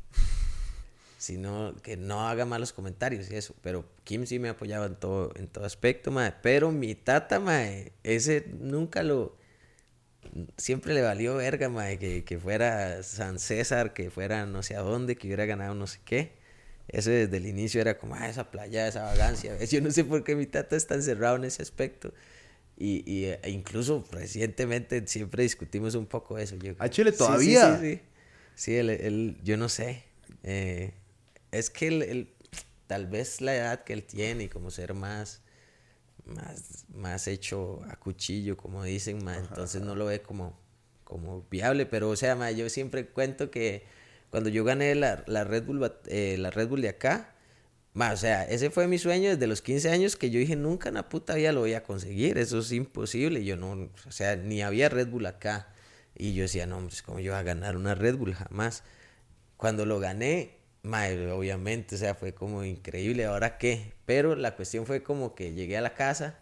sino que no haga malos comentarios y eso. Pero Kim sí me apoyaba en todo, en todo aspecto, mae. Pero mi tata, mae, ese nunca lo... Siempre le valió verga, mae, que, que fuera San César, que fuera no sé a dónde, que hubiera ganado no sé qué. Eso desde el inicio era como, ah, esa playa, esa vagancia. *laughs* Yo no sé por qué mi tata está encerrado en ese aspecto. Y, y e incluso recientemente siempre discutimos un poco eso. Yo, ¿A Chile Sí, sí, todavía? Sí, sí, sí. él, él- yo no sé. Eh, es que él, él- tal vez la edad que él tiene y como ser más, más, más hecho a cuchillo, como dicen, ma, entonces no lo ve como, como viable. Pero, o sea, ma, yo siempre cuento que cuando yo gané la, la Red Bull, eh, la Red Bull de acá, ma, o sea, ese fue mi sueño desde los 15 años que yo dije, nunca en la puta vida lo voy a conseguir, eso es imposible. Yo no, o sea, ni había Red Bull acá. Y yo decía, no, hombre, ¿cómo yo voy a ganar una Red Bull? Jamás. Cuando lo gané, mae, obviamente, o sea, fue como increíble, ¿ahora qué? Pero la cuestión fue como que llegué a la casa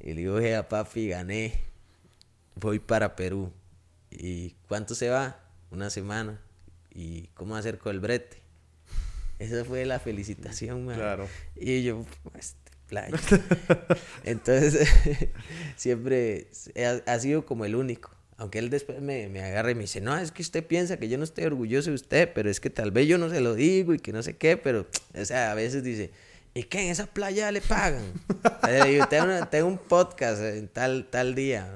y le dije a papi, gané, voy para Perú. ¿Y cuánto se va? Una semana. ¿Y cómo hacer con el brete? Esa fue la felicitación, mae. Claro. Y yo, este playa. *laughs* Entonces, *laughs* siempre ha, ha sido como el único. Aunque él después me, me agarra y me dice, no, es que usted piensa que yo no estoy orgulloso de usted, pero es que tal vez yo no se lo digo y que no sé qué, pero, o sea, a veces dice, ¿y qué? ¿En esa playa le pagan? *laughs* Una- tengo un podcast en tal, tal día,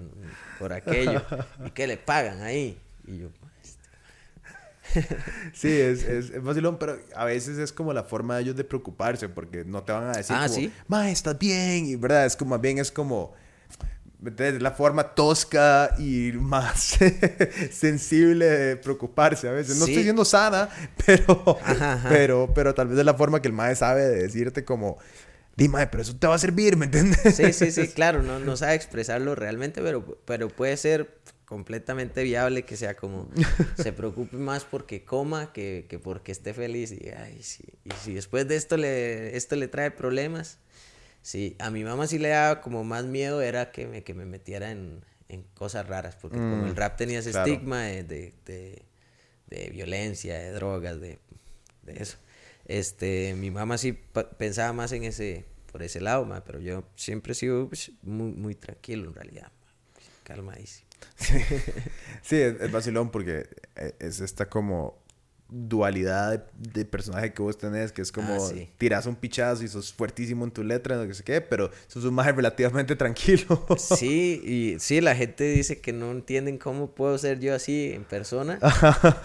por aquello, ¿y qué le pagan ahí? Y yo, *laughs* Sí, es, es, es vacilón, pero a veces es como la forma de ellos de preocuparse, porque no te van a decir Ah, como, ¿sí? ma, estás bien, y verdad, es como, más bien es como, Es la forma tosca y más *laughs* sensible de preocuparse a veces. No Sí. estoy diciendo sana, *laughs* pero, Ajá, ajá. pero, pero tal vez es la forma que el mae sabe de decirte como, di, mae, pero eso te va a servir, ¿me entiendes? Sí, sí, sí, *laughs* claro, no, no sabe expresarlo realmente, pero, pero puede ser completamente viable que sea como se preocupe más porque coma que, que porque esté feliz y, ay, sí. y si después de esto le, esto le trae problemas, sí, a mi mamá sí le daba como más miedo era que me, que me metiera en, en cosas raras, porque como el Mm, rap tenía ese claro. estigma de, de, de- de violencia, de drogas, de, de eso. Este, mi mamá sí pensaba más en ese, por ese lado, ma, pero yo siempre he sido pues, muy, muy tranquilo en realidad, ma, calmadísimo. *laughs* Sí, es, es vacilón porque eh, es esta como dualidad de, de personaje que vos tenés, que es como Ah, sí. tiras un pichazo y sos fuertísimo en tu letra, no sé qué, pero sos un maje relativamente *laughs* tranquilo. Sí, y sí, la gente dice que no entienden cómo puedo ser yo así en persona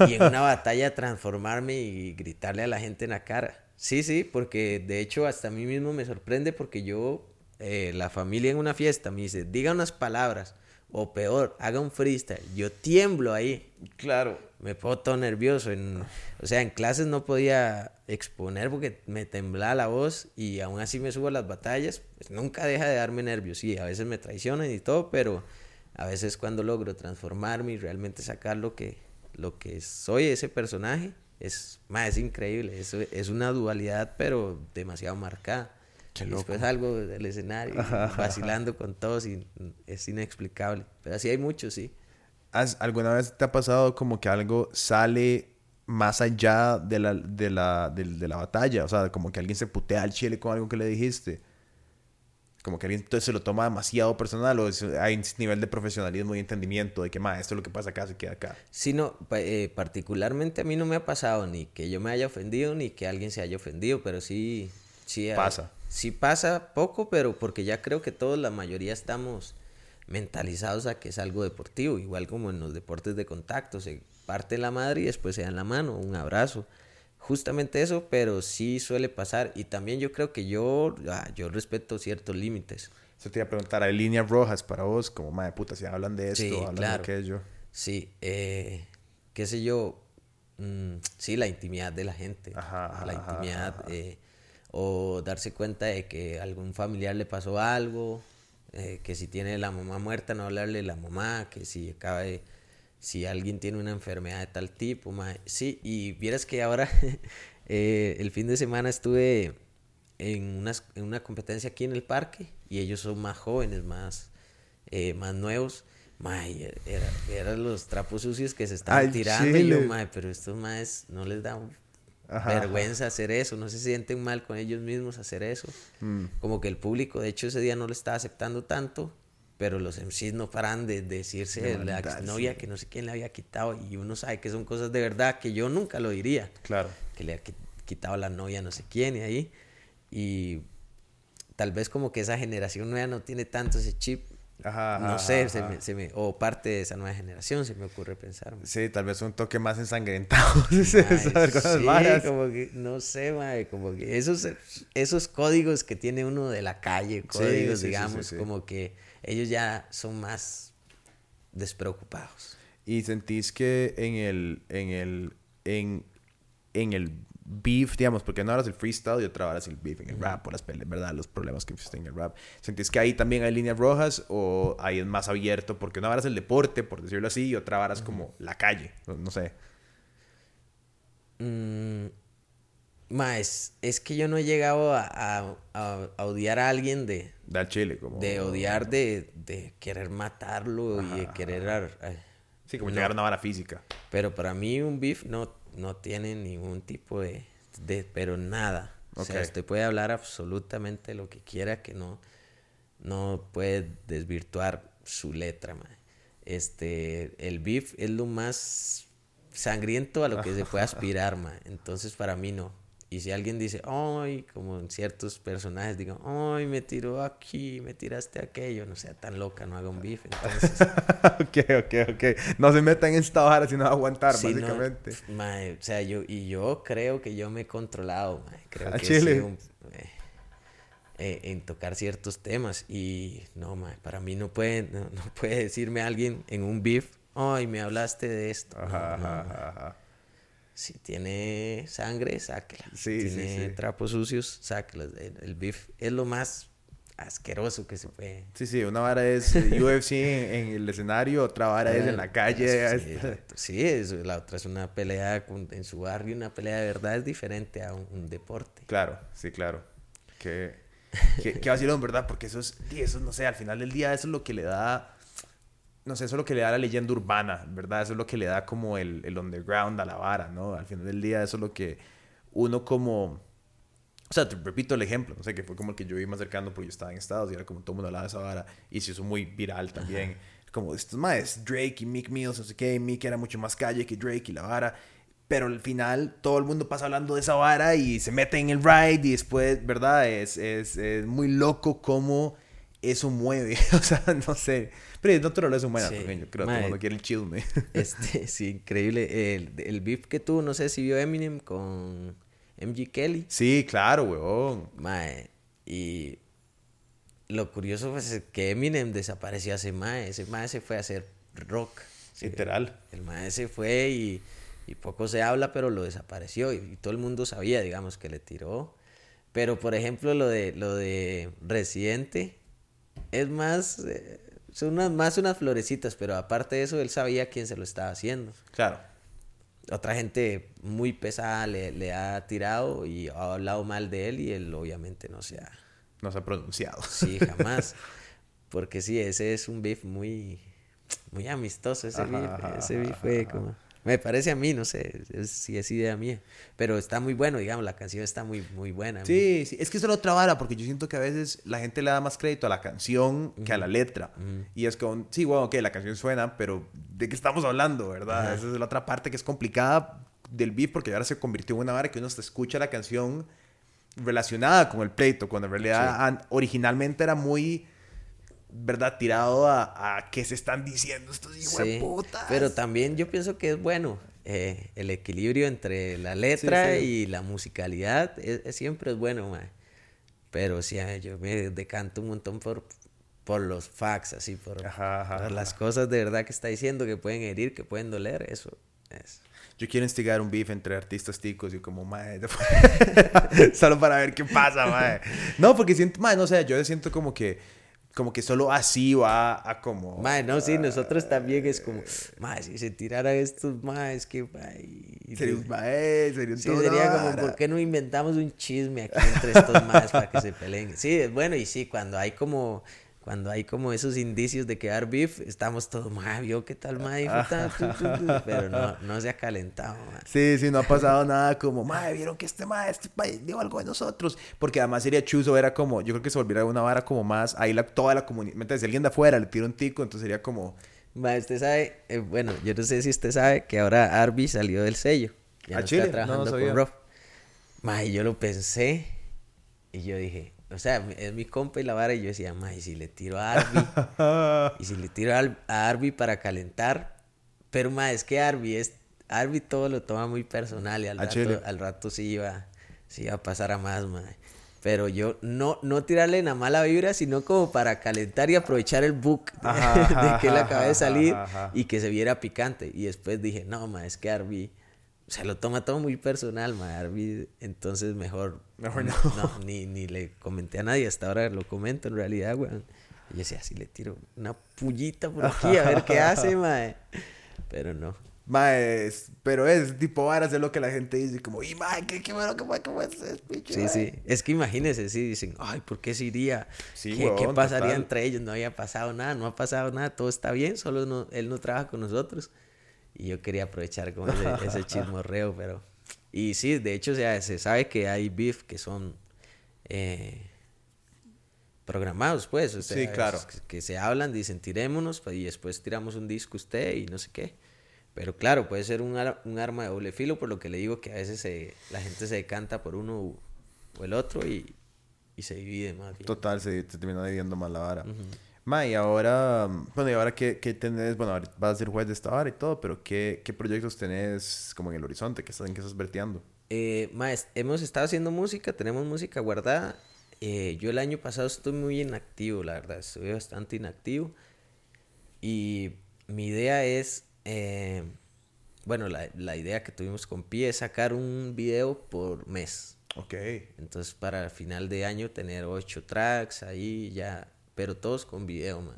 y en una *laughs* batalla transformarme y gritarle a la gente en la cara. Sí, sí, porque de hecho hasta a mí mismo me sorprende porque yo, eh, la familia en una fiesta me dice, diga unas palabras o peor, haga un freestyle. Yo tiemblo ahí. Claro. Me pongo todo nervioso. En, o sea, en clases no podía exponer porque me temblaba la voz y aún así me subo a las batallas. Pues nunca deja de darme nervios. Sí, a veces me traicionan y todo, pero a veces cuando logro transformarme y realmente sacar lo que, lo que soy, ese personaje, es, ma, es increíble. Es, es una dualidad, pero demasiado marcada. Y después algo del escenario, vacilando con todos y es inexplicable. Pero así hay muchos, sí. ¿Has- ¿Alguna vez te ha pasado como que algo sale más allá de la, de la, del- de la batalla? O sea, como que alguien se putea al chile con algo que le dijiste. Como que alguien entonces se lo toma demasiado personal o es- hay un nivel de profesionalismo y entendimiento de que, ma, esto es lo que pasa acá, se queda acá. Sí, no, eh, particularmente a mí no me ha pasado ni que yo me haya ofendido ni que alguien se haya ofendido, pero sí, sí eh, Pasa. Sí pasa poco, pero porque ya creo que todos, la mayoría estamos mentalizados a que es algo deportivo, igual como en los deportes de contacto, se parte la madre y después se dan la mano, un abrazo. Justamente eso, pero sí suele pasar y también yo creo que yo, ah, yo respeto ciertos límites. Eso te iba a preguntar, ¿hay líneas rojas para vos? Como, madre puta, si hablan de esto, Sí, hablan claro. de aquello. Sí, eh, qué sé yo, mm, sí, la intimidad de la gente, Ajá, ajá, la ajá, intimidad, ajá. eh, o darse cuenta de que a algún familiar le pasó algo, eh, que si tiene la mamá muerta, no hablarle de la mamá, que si acaba de, si alguien tiene una enfermedad de tal tipo, ma, sí, y vieras que ahora, *laughs* eh, el fin de semana estuve en, unas- en una competencia aquí en el parque, y ellos son más jóvenes, más, eh, más nuevos, ma, y era, eran los trapos sucios que se estaban tirando, y yo, chile. pero estos más no les da Ajá, vergüenza hacer eso, no se sienten mal con ellos mismos hacer eso. Mm. Como que el público, de hecho, ese día no lo estaba aceptando tanto, pero los MCs no paran de decirse De la exnovia que no sé quién le había quitado y uno sabe que son cosas de verdad que yo nunca lo diría, Claro. que le ha qui- quitado la novia no sé quién y ahí. Y tal vez como que esa generación nueva no tiene tanto ese chip. Ajá, no sé, ajá, se ajá. me- se me- o parte de esa nueva generación, se me ocurre pensar. Sí, tal vez un toque más ensangrentado. *laughs* saber cosas sí, como que, no sé, mae, como que esos, esos códigos que tiene uno de la calle, códigos, sí, sí, digamos, como que ellos ya son más despreocupados. Y sentís que en el, en el, en, en el beef, digamos, porque una hora es el freestyle y otra hora es el beef en el rap, por las peleas, ¿verdad? Los problemas que existen en el rap. ¿Sentís que ahí también hay líneas rojas o ahí es más abierto? Porque una hora es el deporte, por decirlo así, y otra hora es como la calle, no, no sé. Mm, ma, es, que yo no he llegado a, a- a- a odiar a alguien de, al chile, como... de odiar, de, de querer matarlo y de querer... Sí, como no. llegar a una vara física. Pero para mí un beef no, no tiene ningún tipo de, de pero nada. O sea, usted puede hablar absolutamente lo que quiera que no, no puede desvirtuar su letra, mae. Este, el beef es lo más sangriento a lo que se puede *laughs* aspirar, mae. Entonces para mí no. Y si alguien dice, ay, como en ciertos personajes digan, ay, me tiró aquí, me tiraste aquello, no sea tan loca, no haga un beef. Entonces, *laughs* ok, ok, ok. No se metan en esta vara sino a aguantar, no, básicamente. pf, mae, o sea, yo, y yo creo que yo me he controlado, mae, creo A que Chile. un- eh, eh, en tocar ciertos temas y no, mae, para mí no puede, no, no puede decirme alguien en un beef, ay, me hablaste de esto. No, Ajá, no, ajá, ajá. Si tiene sangre, sáquela. Sí, sí, tiene sí. trapos sucios, sáquelos. El, el beef es lo más asqueroso que se fue. Sí, sí, una vara es *laughs* UFC en, el escenario, otra vara es en la calle. Sí, *laughs* sí la otra es una pelea en su barrio, una pelea de verdad es diferente a un, deporte. Claro, sí, claro. Que, que, que *laughs* vacilón, ¿verdad? Porque eso es, eso no sé, al final del día eso es lo que le da, no sé, eso es lo que le da la leyenda urbana, ¿verdad? Eso es lo que le da como el, el underground a la vara, ¿no? Al final del día eso es lo que uno como o sea, te repito el ejemplo, no sé, que fue como el que yo vi más cercano porque yo estaba en Estados y era como todo el mundo hablaba de esa vara y se hizo muy viral también. Como estos más, Drake y Mick Mills, no sé qué, Mick era mucho más calle que Drake y la vara. Pero al final todo el mundo pasa hablando de esa vara y se mete en el ride y después, ¿verdad? Es, es, es muy loco cómo eso mueve. *laughs* o sea, no sé. Pero es naturaleza humana sí. yo creo el mundo quiere el chisme. *laughs* este, sí, increíble. El, el beef que tuvo, no sé si vio Eminem con MG Kelly. Sí, claro, weón. Mae, y lo curioso fue que Eminem desapareció hace mae. Ese mae se fue a hacer rock. Literal. El mae se fue y, y, poco se habla, pero lo desapareció. Y, todo el mundo sabía, digamos, que le tiró. Pero, por ejemplo, lo de, lo de Residente es más... Eh, son más unas florecitas, pero aparte de eso, él sabía quién se lo estaba haciendo. Claro otra gente muy pesada le, ha tirado y ha hablado mal de él y él obviamente no se ha... No se ha pronunciado. Sí, *laughs* jamás. Porque sí, ese es un beef muy, muy amistoso, ese beef. Ese beef fue como... Me parece a mí, no sé si es idea mía. Pero está muy bueno, digamos, la canción está muy, muy buena. Sí, sí, es que es la otra vara, porque yo siento que a veces la gente le da más crédito a la canción que a la letra. Y es como, sí, bueno, ok, la canción suena, pero ¿de qué estamos hablando, verdad? Esa es la otra parte que es complicada del beat, porque ahora se convirtió en una vara que uno se escucha la canción relacionada con el pleito, cuando en realidad originalmente era muy ¿verdad? Tirado a, a qué se están diciendo estos hijos de putas. Pero también yo pienso que es bueno eh, el equilibrio entre la letra y la musicalidad. Es, siempre es bueno, man. Pero sí, yo me decanto un montón por, por los facts, así, por, las cosas de verdad que está diciendo que pueden herir, que pueden doler. Eso es. Yo quiero instigar un beef entre artistas ticos y como, mae, *laughs* *laughs* solo para ver qué pasa, mae. No, porque siento, mae, no sé, yo siento como que como que solo así va a como... Mae, no, sí, nosotros también es como, mae, si se tiraran estos es que, mae... Sería un mae, sería un Sí, sería como, ¿por qué no inventamos un chisme aquí entre estos maes para que se peleen? Sí, bueno, y sí, cuando hay como cuando hay como esos indicios de quedar beef, estamos todos, ma, vio qué tal, ma, pero no, no se ha calentado, ma. Sí, sí, no ha pasado nada como, ma, vieron que este ma, este dio algo de nosotros, porque además sería chuzo, era como, yo creo que se volviera una vara como más, ahí la, toda la comunidad, si alguien de afuera le tira un tico, entonces sería como... Ma, usted sabe, eh, bueno, yo no sé si usted sabe que ahora Arby salió del sello, ya no está trabajando con Rob. Ma, y yo lo pensé, y yo dije, o sea, es mi compa y la vara. Y yo decía, ma, y si le tiro a Arby. *laughs* y si le tiro a Arby para calentar. Pero, ma, es que Arby es. Arby todo lo toma muy personal y al, rato, al rato sí iba, sí iba a pasar a más, ma. Pero yo no, no tirarle una mala vibra, sino como para calentar y aprovechar el book de, *laughs* que él acaba de salir y que se viera picante. Y después dije, no, ma, es que Arby se lo toma todo muy personal, ma. entonces mejor, mejor no. ni, ni, le comenté a nadie, hasta ahora lo comento en realidad, weón. Y yo decía, así le tiro una pullita por aquí a ver qué hace, ma. Pero no. Ma, pero es tipo varas de lo que la gente dice, como, y ma, qué, qué bueno, bueno, qué bueno es, Sí, sí. Es que imagínense, sí, dicen, ay, ¿por qué se iría? Sí, ¿Qué, ¿qué pasaría entre ellos? No había pasado nada, no ha pasado nada, todo está bien, solo no, él no trabaja con nosotros. Y yo quería aprovechar como ese, *laughs* chismorreo, pero... Y sí, de hecho, o sea, se sabe que hay beef que son eh, programados, pues. O sea, sí, claro. que, se hablan, dicen, tirémonos, pues, y después tiramos un disco usted y no sé qué. Pero claro, puede ser un, un arma de doble filo, por lo que le digo que a veces la gente se decanta por uno o el otro y, y se divide más bien. Total, se, termina dividiendo más la vara. Ma, y ahora, bueno, y ahora qué, qué tenés, bueno, vas a ser juez de esta hora y todo, pero ¿qué, qué proyectos tenés como en el horizonte? ¿Qué estás, ¿En qué estás verteando? Eh, ma, hemos estado haciendo música, tenemos música guardada. Eh, yo el año pasado estuve muy inactivo, la verdad, estuve bastante inactivo. Y mi idea es, eh, bueno, la, la idea que tuvimos con Pi es sacar un video por mes. Ok. Entonces, para el final de año, tener ocho tracks ahí ya, pero todos con video, mae.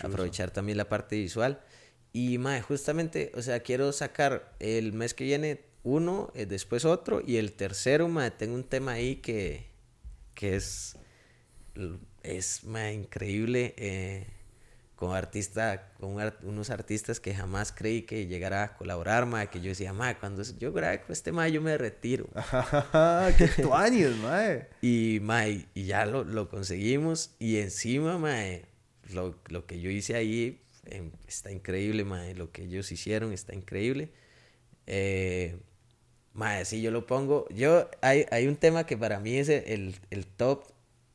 Aprovechar también la parte visual. Y, mae, justamente, o sea, quiero sacar el mes que viene uno, eh, después otro, y el tercero, mae, tengo un tema ahí que, que es, es, mae, increíble. Eh, con artista, con unos artistas que jamás creí que llegara a colaborar, ma, que yo decía, ma, cuando yo grabé con este ma, yo me retiro. *laughs* ¡Qué tuaños, ma! Y, ma, y, ya lo, lo, conseguimos, y encima, ma, lo, lo que yo hice ahí em, está increíble, ma, lo que ellos hicieron está increíble. Eh, ma, si yo lo pongo, yo, hay, hay un tema que para mí es el, el top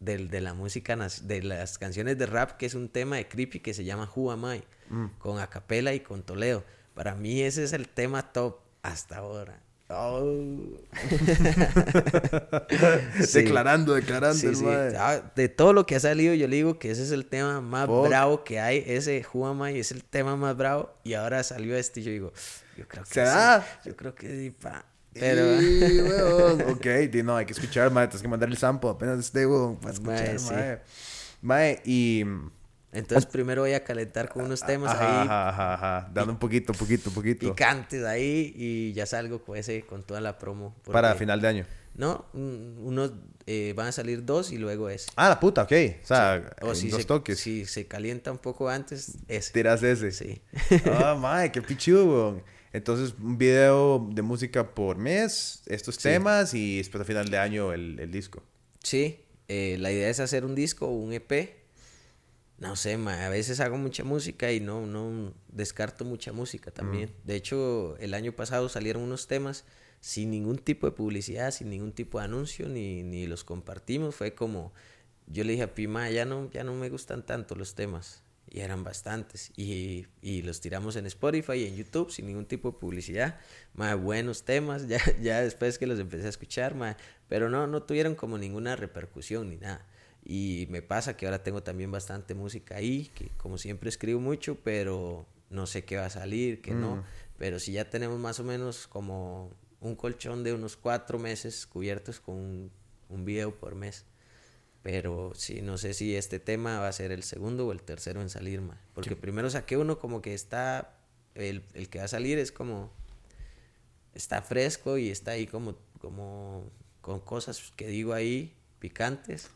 de, la música, de las canciones de rap, que es un tema de Creepy que se llama Who Am I, mm. con Acapela y con Toledo. Para mí ese es el tema top hasta ahora. Oh. *laughs* *laughs* Declarando, declarando. Ah, de todo lo que ha salido, yo le digo que ese es el tema más bravo que hay. Ese I es el tema más bravo. Y ahora salió este y yo digo, yo creo que sí. Yo creo que sí, pa. Pero. Sí, *laughs* ok, no, hay que escuchar, mae. Tienes que mandarle el sample apenas este, weón, para escuchar, mae. Mae, y. Entonces, primero voy a calentar con unos temas ahí. Ajá, ajá, ajá. Dando un poquito, poquito, poquito. Picantes ahí y ya salgo con ese, con toda la promo. Para final de año. No, unos eh, van a salir dos y luego ese. Ah, la puta, ok. O sea, o si dos se, toques. Si se calienta un poco antes, ese. Tiras ese. Sí. Ah, mae, qué pichudo, weón. Entonces, un video de música por mes, estos temas y después a final de año el, el disco. Sí, eh, la idea es hacer un disco o un EP. No sé, a veces hago mucha música y no, no descarto mucha música también. Mm. De hecho, el año pasado salieron unos temas sin ningún tipo de publicidad, sin ningún tipo de anuncio, ni, ni los compartimos. Fue como, yo le dije a Pima, ya no, ya no me gustan tanto los temas y eran bastantes. Y, y, los tiramos en Spotify y en YouTube sin ningún tipo de publicidad. Más buenos temas, *laughs* ya, ya después que los empecé a escuchar, pero no, no tuvieron como ninguna repercusión ni nada. Y me pasa que ahora tengo también bastante música ahí, que como siempre escribo mucho, pero no sé qué va a salir, qué no. Mm. Pero si ya tenemos más o menos como un colchón de unos cuatro meses cubiertos con un, un video por mes. Pero sí, no sé si este tema va a ser el segundo o el tercero en salir, ma. Porque primero saqué uno como que está. El, el, que va a salir es como. Está fresco y está ahí como, como. con cosas que digo ahí, picantes.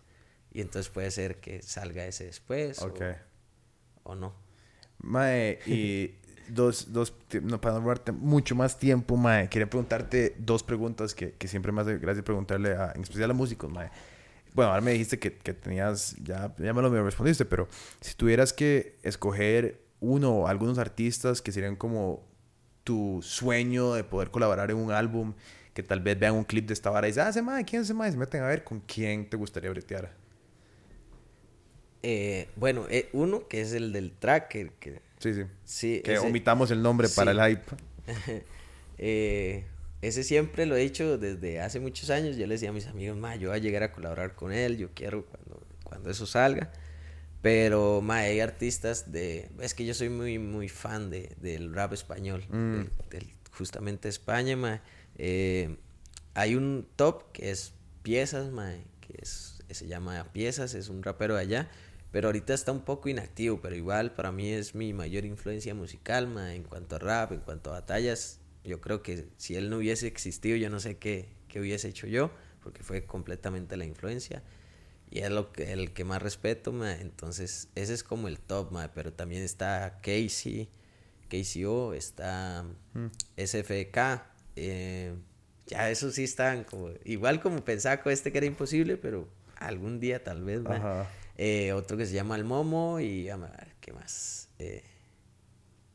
Y entonces puede ser que salga ese después. O, o, no. Mae, y *laughs* dos, dos, no, para no mucho más tiempo, Mae, quería preguntarte dos preguntas que, que siempre más hace gracia preguntarle, a, en especial a músicos, Mae bueno, ahora me dijiste que, que tenías, ya, ya me lo respondiste, pero si tuvieras que escoger uno o algunos artistas que serían como tu sueño de poder colaborar en un álbum, que tal vez vean un clip de esta vara y dicen, ah, ese mae, ¿quién ese mae? Se meten a ver con quién te gustaría bretear. Eh, bueno, eh, uno que es el del track, que, sí, sí. sí que omitamos el nombre para el hype. *laughs* eh, ese siempre lo he dicho desde hace muchos años. Yo le decía a mis amigos, ma, yo voy a llegar a colaborar con él, yo quiero cuando, cuando eso salga. Pero, ma, hay artistas de... Es que yo soy muy, muy fan de, del rap español, mm. del, justamente España, ma. Eh, hay un top que es Piezas, ma, que es, se llama Piezas, es un rapero de allá. Pero ahorita está un poco inactivo, pero igual para mí es mi mayor influencia musical, ma, en cuanto a rap, en cuanto a batallas yo creo que si él no hubiese existido, yo no sé qué, qué hubiese hecho yo, porque fue completamente la influencia. Y es lo que, el que más respeto, entonces ese es como el top, pero también está Casey, KCO, está mm. SFK, eh, ya eso sí están como, igual como pensaba con este que era imposible, pero algún día tal vez, eh, otro que se llama El Momo y, a ver, ¿qué más? Eh,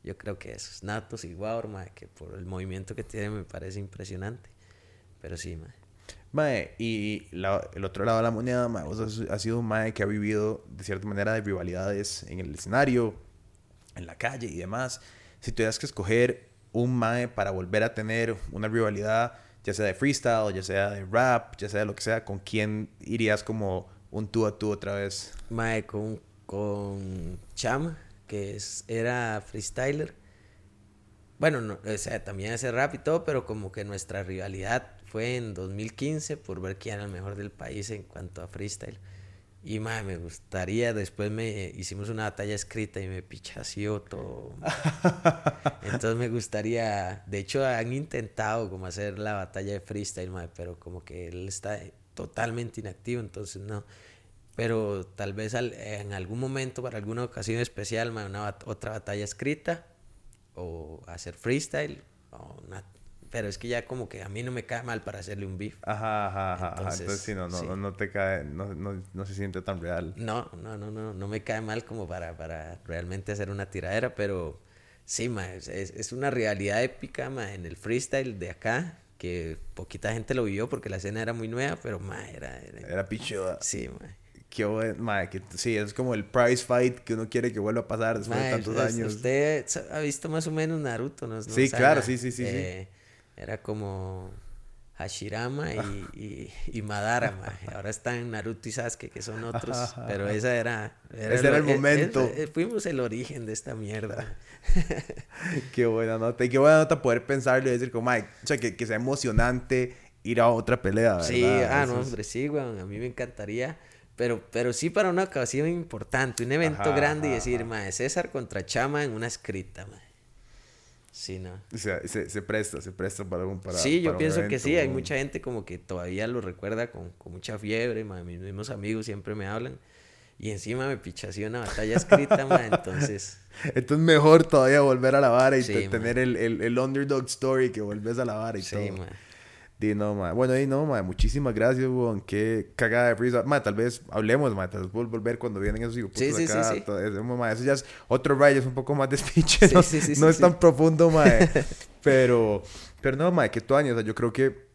yo creo que esos Natos y Waur, que por el movimiento que tiene me parece impresionante. Pero sí, mae. Mae, y el otro lado de la moneda, mae, vos has, sido un mae que ha vivido de cierta manera de rivalidades en el escenario, en la calle y demás. Si tuvieras que escoger un mae para volver a tener una rivalidad, ya sea de freestyle, ya sea de rap, ya sea de lo que sea, ¿con quién irías como un tú a tú otra vez? Mae, con, con Chama que es, era freestyler. Bueno, no, o sea, también hace rap y todo, pero como que nuestra rivalidad fue en 2015 por ver quién era el mejor del país en cuanto a freestyle. Y madre, me gustaría, después me hicimos una batalla escrita y me pichació todo. *laughs* Entonces me gustaría, de hecho han intentado como hacer la batalla de freestyle, madre, pero como que él está totalmente inactivo, entonces no. Pero tal vez en algún momento, para alguna ocasión especial, una, otra batalla escrita o hacer freestyle o una pero es que ya como que a mí no me cae mal para hacerle un beef. Ajá, ajá, ajá. Entonces, Entonces sí, no, no, no te cae, no, no, no, se siente tan real. No, no, no, no, no me cae mal como para, para realmente hacer una tiradera, pero sí, ma, es, es una realidad épica, ma, en el freestyle de acá, que poquita gente lo vio porque la escena era muy nueva, pero, ma, era... Era, era pichuda. Sí, ma. Qué bueno, ma, que sí, es como el prize fight que uno quiere que vuelva a pasar después de tantos años. Usted ha visto más o menos Naruto, ¿no? Sí, claro, sí, sí, sí, sí. Eh, era como Hashirama y, *laughs* y, Madara, Ahora están Naruto y Sasuke, que son otros. *laughs* pero esa era... Ese era el e, momento. Fuimos el origen de esta mierda. *laughs* qué buena nota. Y qué buena nota poder pensarlo y decir como, Mike, o sea, que, que sea emocionante ir a otra pelea, ¿verdad? Sí, ah, no, hombre, sí, weón. A mí me encantaría. Pero, pero sí para una ocasión importante, un evento grande y decir, mae, César contra Chama en una escrita, mae. Sí, no. O sea, se, se presta, se presta para un para, Sí, yo pienso que sí, hay mucha gente como que todavía lo recuerda con, con mucha fiebre, mis mismos amigos siempre me hablan. Y encima me pichació una batalla escrita, *laughs* ma, entonces... Entonces mejor todavía volver a la vara y tener el, el, el, underdog story que vuelves a la vara y sí, todo. Di, no, ma. Bueno, y no, ma. Muchísimas gracias, weón. Qué cagada de freestyle. Ma, tal vez hablemos, ma. Tal vez volver cuando vienen esos hijos sí, sí, acá. Sí, sí, eso, ma, eso ya es otro ride, es un poco más *laughs* de speech. no, no es tan profundo, ma. *laughs* pero, pero no, ma, que tu año. O sea, yo creo que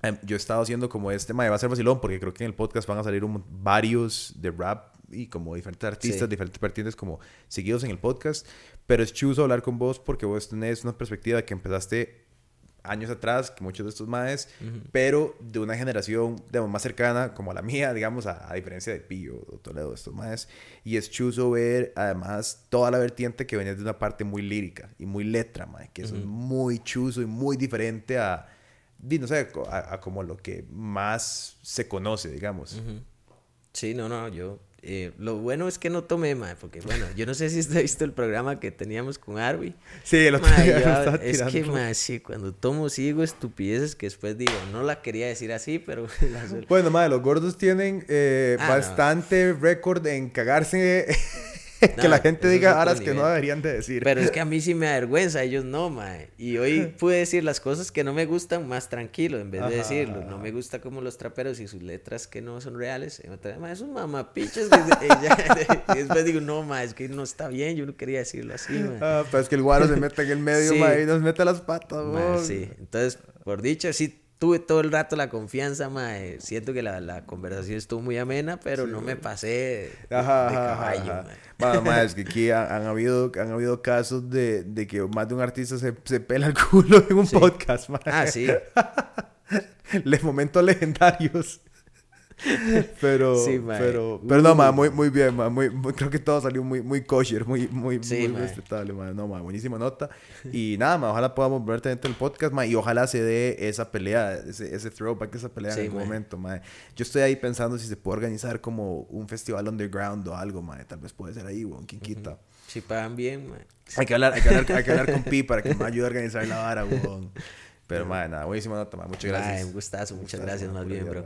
em, yo he estado haciendo como este, ma, va a ser vacilón, porque creo que en el podcast van a salir varios de rap y como diferentes artistas, diferentes vertientes como seguidos en el podcast. Pero es chuso hablar con vos porque vos tenés una perspectiva que empezaste años atrás que muchos de estos maes, pero de una generación digamos, más cercana, como a la mía, digamos, a, diferencia de Pillo o Toledo, estos maes. Y es chuso ver, además, toda la vertiente que venía de una parte muy lírica y muy letra, mae, que es muy chuso y muy diferente a, no sé, a, como lo que más se conoce, digamos. Sí, no, no, yo eh, lo bueno es que no tomé, mae, porque bueno, yo no sé si usted ha visto el programa que teníamos con Arby. Sí, el otro día Es que, mae, sí, cuando tomo sigo estupideces que después digo, no la quería decir así, pero... *laughs* bueno, mae, los gordos tienen eh, ah, bastante récord en cagarse *laughs* que la gente diga aras que no deberían de decir. Pero es que a *laughs* mí sí me avergüenza, ellos no, mae. Y hoy *laughs* pude decir las cosas que no me gustan más tranquilo, en vez de decirlo. No me gusta como los traperos y sus letras que no son reales. es un mamapiches. y después digo, no, mae, es que no está bien, yo no quería decirlo así, mae. Ah, pero es que el guaro se mete en el medio, mae, y nos mete las patas, mae. Sí, entonces, por dicho, sí tuve todo el rato la confianza, mae. Siento que la, la conversación estuvo muy amena, pero no me pasé de, caballo, *laughs* Mae. es que aquí han, habido, han habido casos de, de, que más de un artista se, se pela el *laughs* culo en un podcast, mae. Ah, sí. *laughs* Les momentos legendarios. *laughs* pero, pero, pero no, ma, muy, muy bien, ma, muy, creo que todo salió muy, muy kosher, muy, muy, muy respetable, ma. No, ma, buenísima nota. Y nada, ma, ojalá podamos verte dentro del podcast, ma, y ojalá se dé esa pelea, ese, ese throwback, esa pelea en algún momento, ma. Yo estoy ahí pensando si se puede organizar como un festival underground o algo, ma, tal vez puede ser ahí, weón, quien quita. Si pagan bien, Hay que hablar, hay que hablar, hay que hablar con Pi para que me ayude a organizar la vara, weón. Pero, *laughs* ma, nada, buenísima nota, ma. Muchas gracias. un gustazo, muchas gracias, más bien, bro.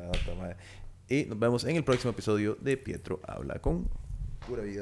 Y nos vemos en el próximo episodio de Pietro Habla con Pura Vida.